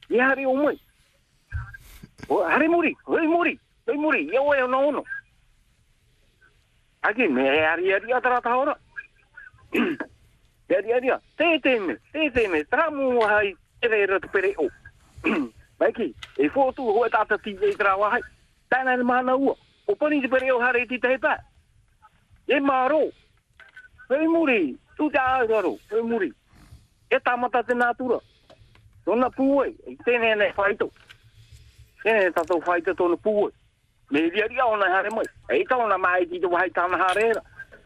Speaker 47: Ye hare o mai. O hare muri, hare muri, hare muri, ia o e ona ono. Aki, me e ari ari atara hora. Te ria ria, te te me, te te me, tramu hai, te ere te pere o. Maiki, e fotu hoa tata ti e trawa hai. Tāna ni mahana ua. O pani te pere o hare ti te pa. E maro. Pei muri, tu te aagaro, pei muri. E tamata te nātura. Tona puoi, e tene ne whaito. Tene tato whaito tona puoi. Me ria ria ona hare mai. E taona mai ti te wahai tāna hare era.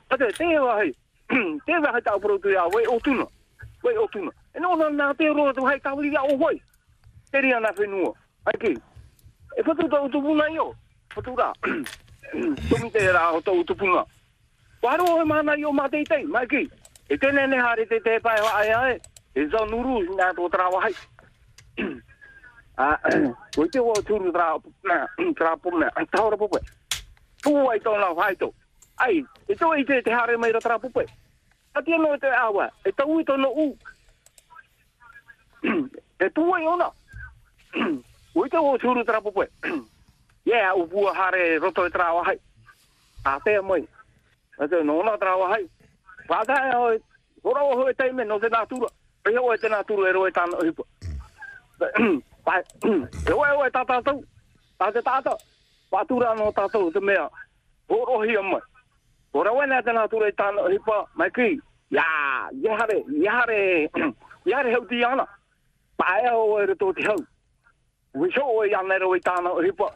Speaker 47: Ate, te wahai. Te wahai tau protu ia, wei o tuna. Wei o tuna. E no na te roa tu hai tawiri a o hoi. Te ria na whenua. Ai ki. E whatu tau tu puna io. Whatu rā. Tomi te rā o tau tu puna. Waro he mana yo ma tei tei. Mai ki. E tene ne hare te te pai wa ai ai. E zau nuru nā tō tra wahai. a ko te wo turu tra na tra pumna. Taura pupe. Tu ai tōna whaito. Ai, e tō i te te hare mai ra tra pupe. Ati no te awa. E tau i tōna u. e tu e ona. Uite o suru tra po pe ye a u bua hare roto e tra wahai a te mai ate no na tra wahai pa da e o ora o ho te me no te natura e o e te natura e ro e tan o hipo pa e o e o tata tu a te tata patura no tata te me a ora hi mai ora o na te natura e tan o hipo mai ki ya ye hare ye hare ye hare hau di ana pae o e reto te hau. Wisho o e ana ro i tāna hipa,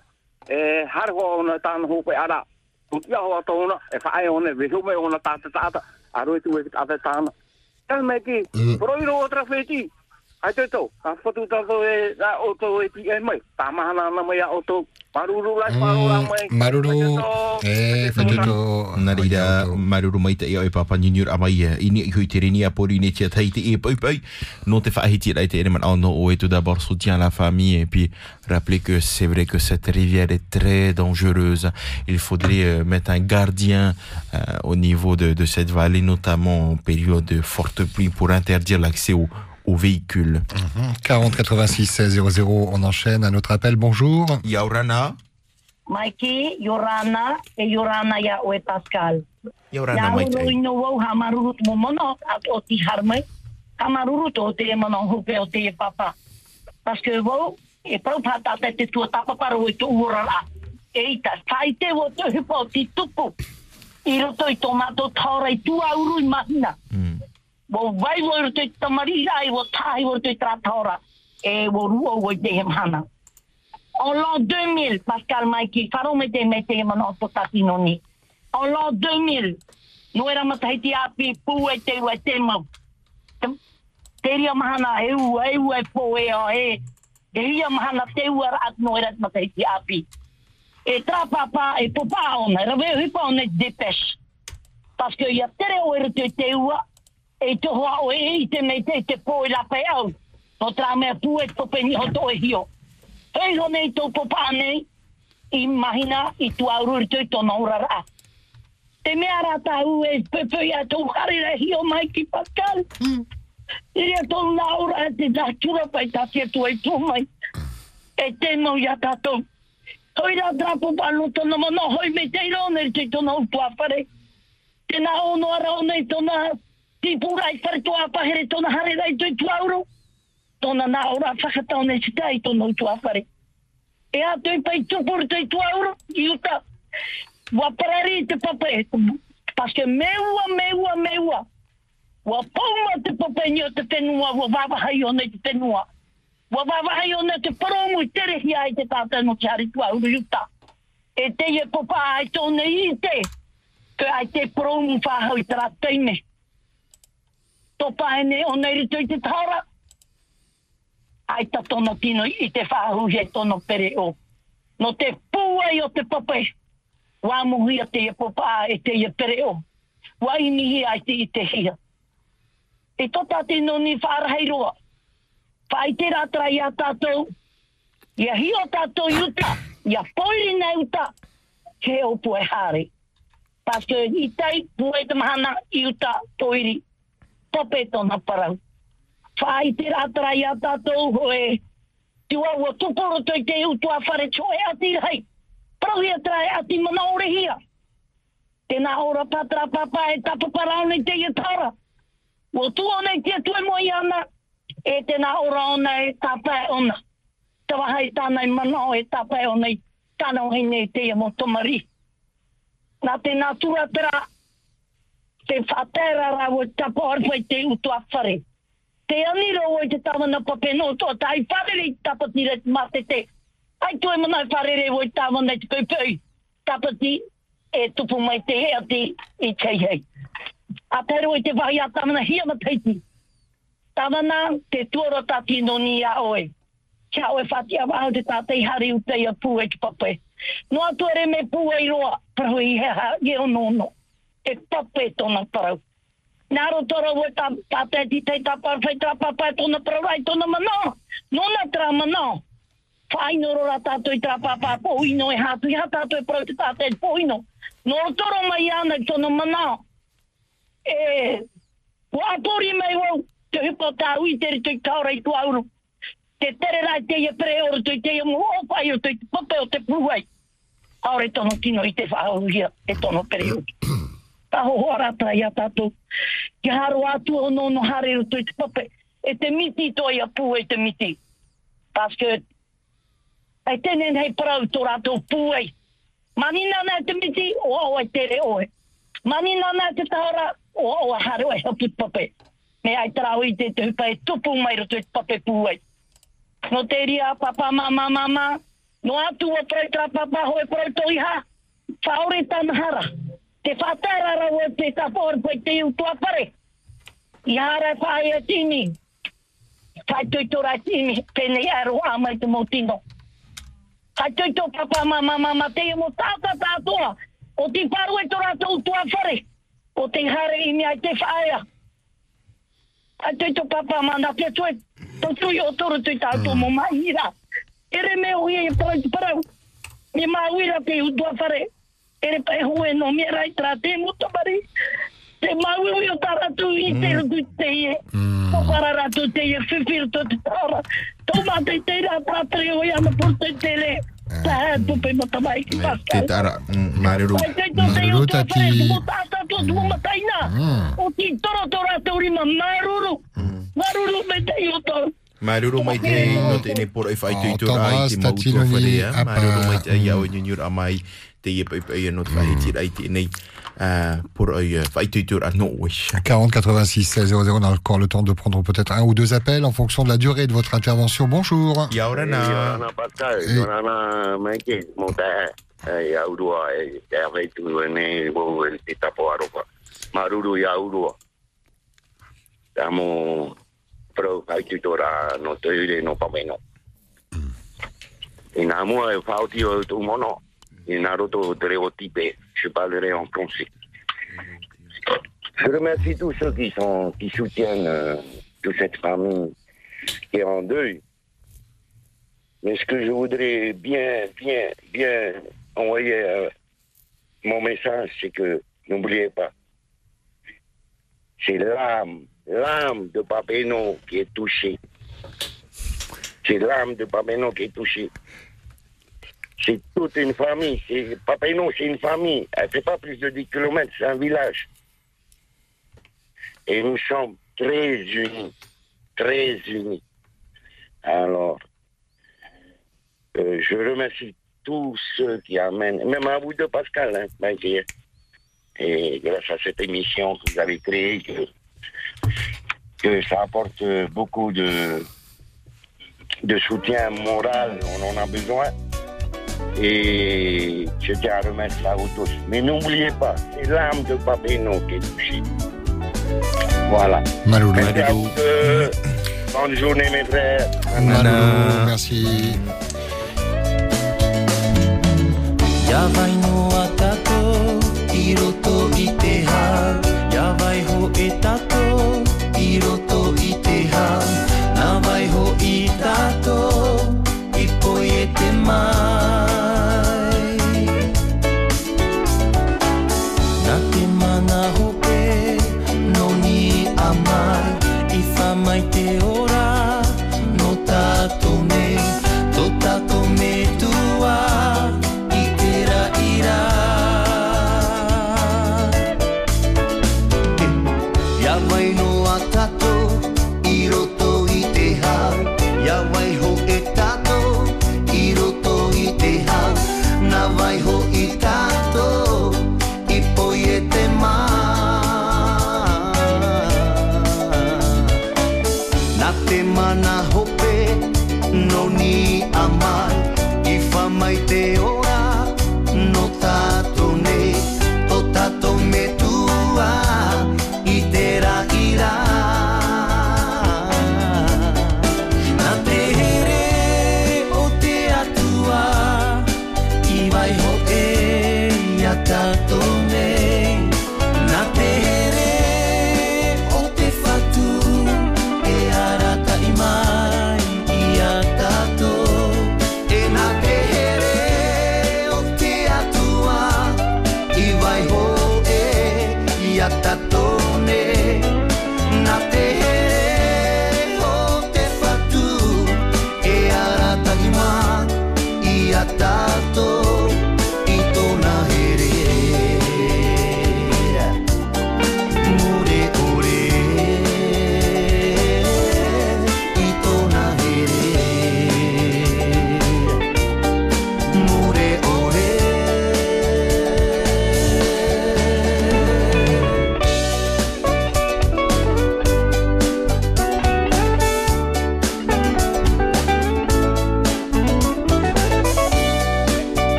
Speaker 47: e hare hoa ona tāna hope ara, o tia hoa tōna, e whae one, wisho me ona tāta tāta, aro e tu e tāta tāna. Tāna mai ki, proiro o trafeti, Ai te tau, a whatu tātou e a o tau e ti e mai. Tā mahana ana mai a o tau. Maruru lai whaora mai.
Speaker 1: Maruru. E, whatuto.
Speaker 2: Narira, maruru mai te ia e papa nyuniur a mai. Ini i hui te rini a pori ne tia tai te e pau pau. No te whaahiti rai te ere man ano o e tout d'abord soutien à la famille et puis rappeler que c'est vrai que cette rivière est très dangereuse. Il faudrait euh, mettre un gardien euh, au niveau de, de cette vallée, notamment en période de forte pluie pour interdire l'accès aux aux véhicules.
Speaker 1: 40 86 16 00, on enchaîne à notre appel. Bonjour.
Speaker 2: Yaurana.
Speaker 35: Maiki, Yorana, e Yorana ia o e Pascal.
Speaker 2: Yorana
Speaker 35: hupe papa. Tu uru mahina. Vai wo i roto i tamari ai wo tahi wo roto i tā taura. E wo rua i te hana. En l'an 2000, Pascal Maiki, wharo me te me te mana o to tatino ni. En l'an 2000, no era matahiti api pu e te ua e te mau. Te- Te ria mahana e u, e u e po e o e. E ria mahana te ua raat no era matahiti api. E tra papa e popa ona, ra hipa ona e depes. Paske ia tere o te te ua, te hoa o e i te mei te te po i la pe au. No tra mea pu e tope ni hoto e hio. Hei hone i tō nei, i mahina i tu auru i tō i tōna urara. Te mea rā tāu e pepe i a tō harira hio mai ki Pascal. I rea tō naura te nātura pai tātia tu e tō mai. E te mau i a tātou. Hoi rā tā popa no tōna mana hoi me te irone i tō tōna upu a whare. Te nā ono ara ona i tōna Ti pura i whare tō pahere tona hare i tō i tu auru. Tōna nā ora whakatau nei si tai tona utu awhare. E a tōi pai tupur tōi tu auro, i uta. Wa parari te pape. Paske meua, meua, meua. Wa pauma te pape ni o te tenua, wa wawahai o nei te tenua. Wa wawahai o nei te paromu i tere hi ai te tātai no te hare tu auro i uta. E te e popa ai tōne i te. Ke ai te paromu whahau i tera teime. Topa e ne o nei rito i te tāra ai ta tono tino i te whahu tono pere o. No te pua i o te papai. Wā muhi a te papa popa e te ia pere o. Wā inihi ai te i te hia. E tota te ni whārahei roa. Whai te rātara i a tātou. Ia hi o tātou i uta. Ia poiri nei uta. He o pue hāre. Paske i tei pue te mahana i uta toiri whape tōna parau whai te rātara i a tātou hoe. Tua ua tukoro toi te utu a whare choe ati hei. Prahi a trai ati mana ore hia. Tēnā ora patra papa e tapa parau nei te ia tāra. Tu ona i tia tue mo i ana, e tēnā ora ona e tāpai ona. Tawa hai tāna i mana o e tāpai ona i tāna o hene i teia mo tomari. Nā tēnā tūra tera te whapera ra o tapa orpa i te utu awhare. Te aniro o i te tawana papeno to ai wharere i ni re mate te. Ai tu e mana i wharere o i tawana i te peupeu. ni e tupu mai te hea te i tei hei. A pēro i te wahi a tamana hia ma teiti. Te tuara tati no ni a oe. Kia oe whati a waho te tātei hari utei a pū e ki pape. Noa tuere me pū e roa, prahu i hea, ge o nono. no e tope tōna parau. Nā ro tōra wē tā pātē di tei tā whai tā pāpai tōna parau ai tona mana. Nona tra mana. Whai noro rā tātou i tā pāpā pōhino e hātui hā tātou e parau te tātē pōhino. Nō toro mai ana i tōna mana. E wāpori mai wau te hupa tā uiteri tui kaura i tuauru. Te tere rai te ia pere oru tui te ia mua opai o tui te o te puhai. Aore tono kino i te whaahuhia e tono pereu. Ta horata hoara ta ia tātou. Ki haro atu o no no hare o tui te pape. E te miti to ia pu e te miti. Paske, ai tenen hei parau tō rātou pūei. Manina nā te miti, o au ai tere oe. Manina nā te tahora, o au a haro e hapu pape. Me ai tarau i te te hupa e tupu mai roto e te pape pūei. No te ria, papa, mama, mama, no atu o proi tra papa hoe proi to iha, whaore tan hara. Te whatara ra o te tapor po te iu tua pare. I hara whae a tini. Whae tui tora tini, pene i aro a mai te motino. Whae tui to papa, mama, mama, te mo tata tātoa. O ti paru e tora tau tua pare. O te hare i mea te whaea. Whae tui to papa, mama, te tue Tau tui o toro tui tātou mo mai ira. Ere me o ia i parau te parau. Me mā uira pe utua whare. Ere pai hoe no me rai tra te muta mari. Te mā ui o tā ratu i te rutu te ie. O para ratu te whiwhiro to te tāra. Tau mā te te rā tātere o porte te le. Tā hea tupe mata mai ki
Speaker 2: Te tara,
Speaker 35: te te to tumo mataina. O ti toro to ratu rima maruru. Maruru me te i o toro.
Speaker 2: Maruru mai te no te ne por ai fai tu
Speaker 48: Oh,
Speaker 2: tu rai
Speaker 48: Thomas,
Speaker 2: te mau tu
Speaker 48: tatino ni
Speaker 2: whare
Speaker 48: apa.
Speaker 2: Maruru mai te ia o nyur a mai te ia pai pai no te whai ti rai te nei ah, por ai fai tu tu a no wish.
Speaker 48: 40 86 16 00, on a encore le temps de prendre peut-être un ou deux appels en fonction de la durée de votre intervention. Bonjour.
Speaker 2: Ya ora na.
Speaker 49: Yorana Pascal, Yorana Maike, Monta, e aurua, e te awei tu ne, wo e te tapo aropa. Maruru i aurua. Tamo, pro, ai tu tora no te ire no pameno. E nā mua e whauti o tu mono, e tipe, je parlerai en français. Je remercie tous ceux qui sont, qui soutiennent euh, toute cette famille qui est en deuil. Mais ce que je voudrais bien, bien, bien envoyer euh, mon message, c'est que n'oubliez pas, c'est l'âme, l'âme de Papeno qui est touchée. C'est l'âme de Papeno qui est touchée. C'est toute une famille. C'est, Papeno, c'est une famille. Elle fait pas plus de 10 km, c'est un village. Et nous sommes très unis, très unis. Alors, euh, je remercie tous ceux qui amènent, même à vous deux, Pascal, hein. Et grâce à cette émission que vous avez créée, que, ça apporte beaucoup de soutien moral, on en a besoin. Et je tiens à remettre ça à vous tous. Mais n'oubliez pas, c'est l'âme de Papeno qui est touchée. Voilà.
Speaker 48: Malou.
Speaker 49: Merci à vous deux. Bonne journée, mes frères.
Speaker 48: Malou, merci.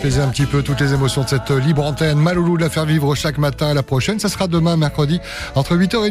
Speaker 1: apaiser un petit peu toutes les émotions de cette euh, libre antenne. Maloulou de la faire vivre chaque matin à la prochaine. Ça sera demain, mercredi, entre 8h et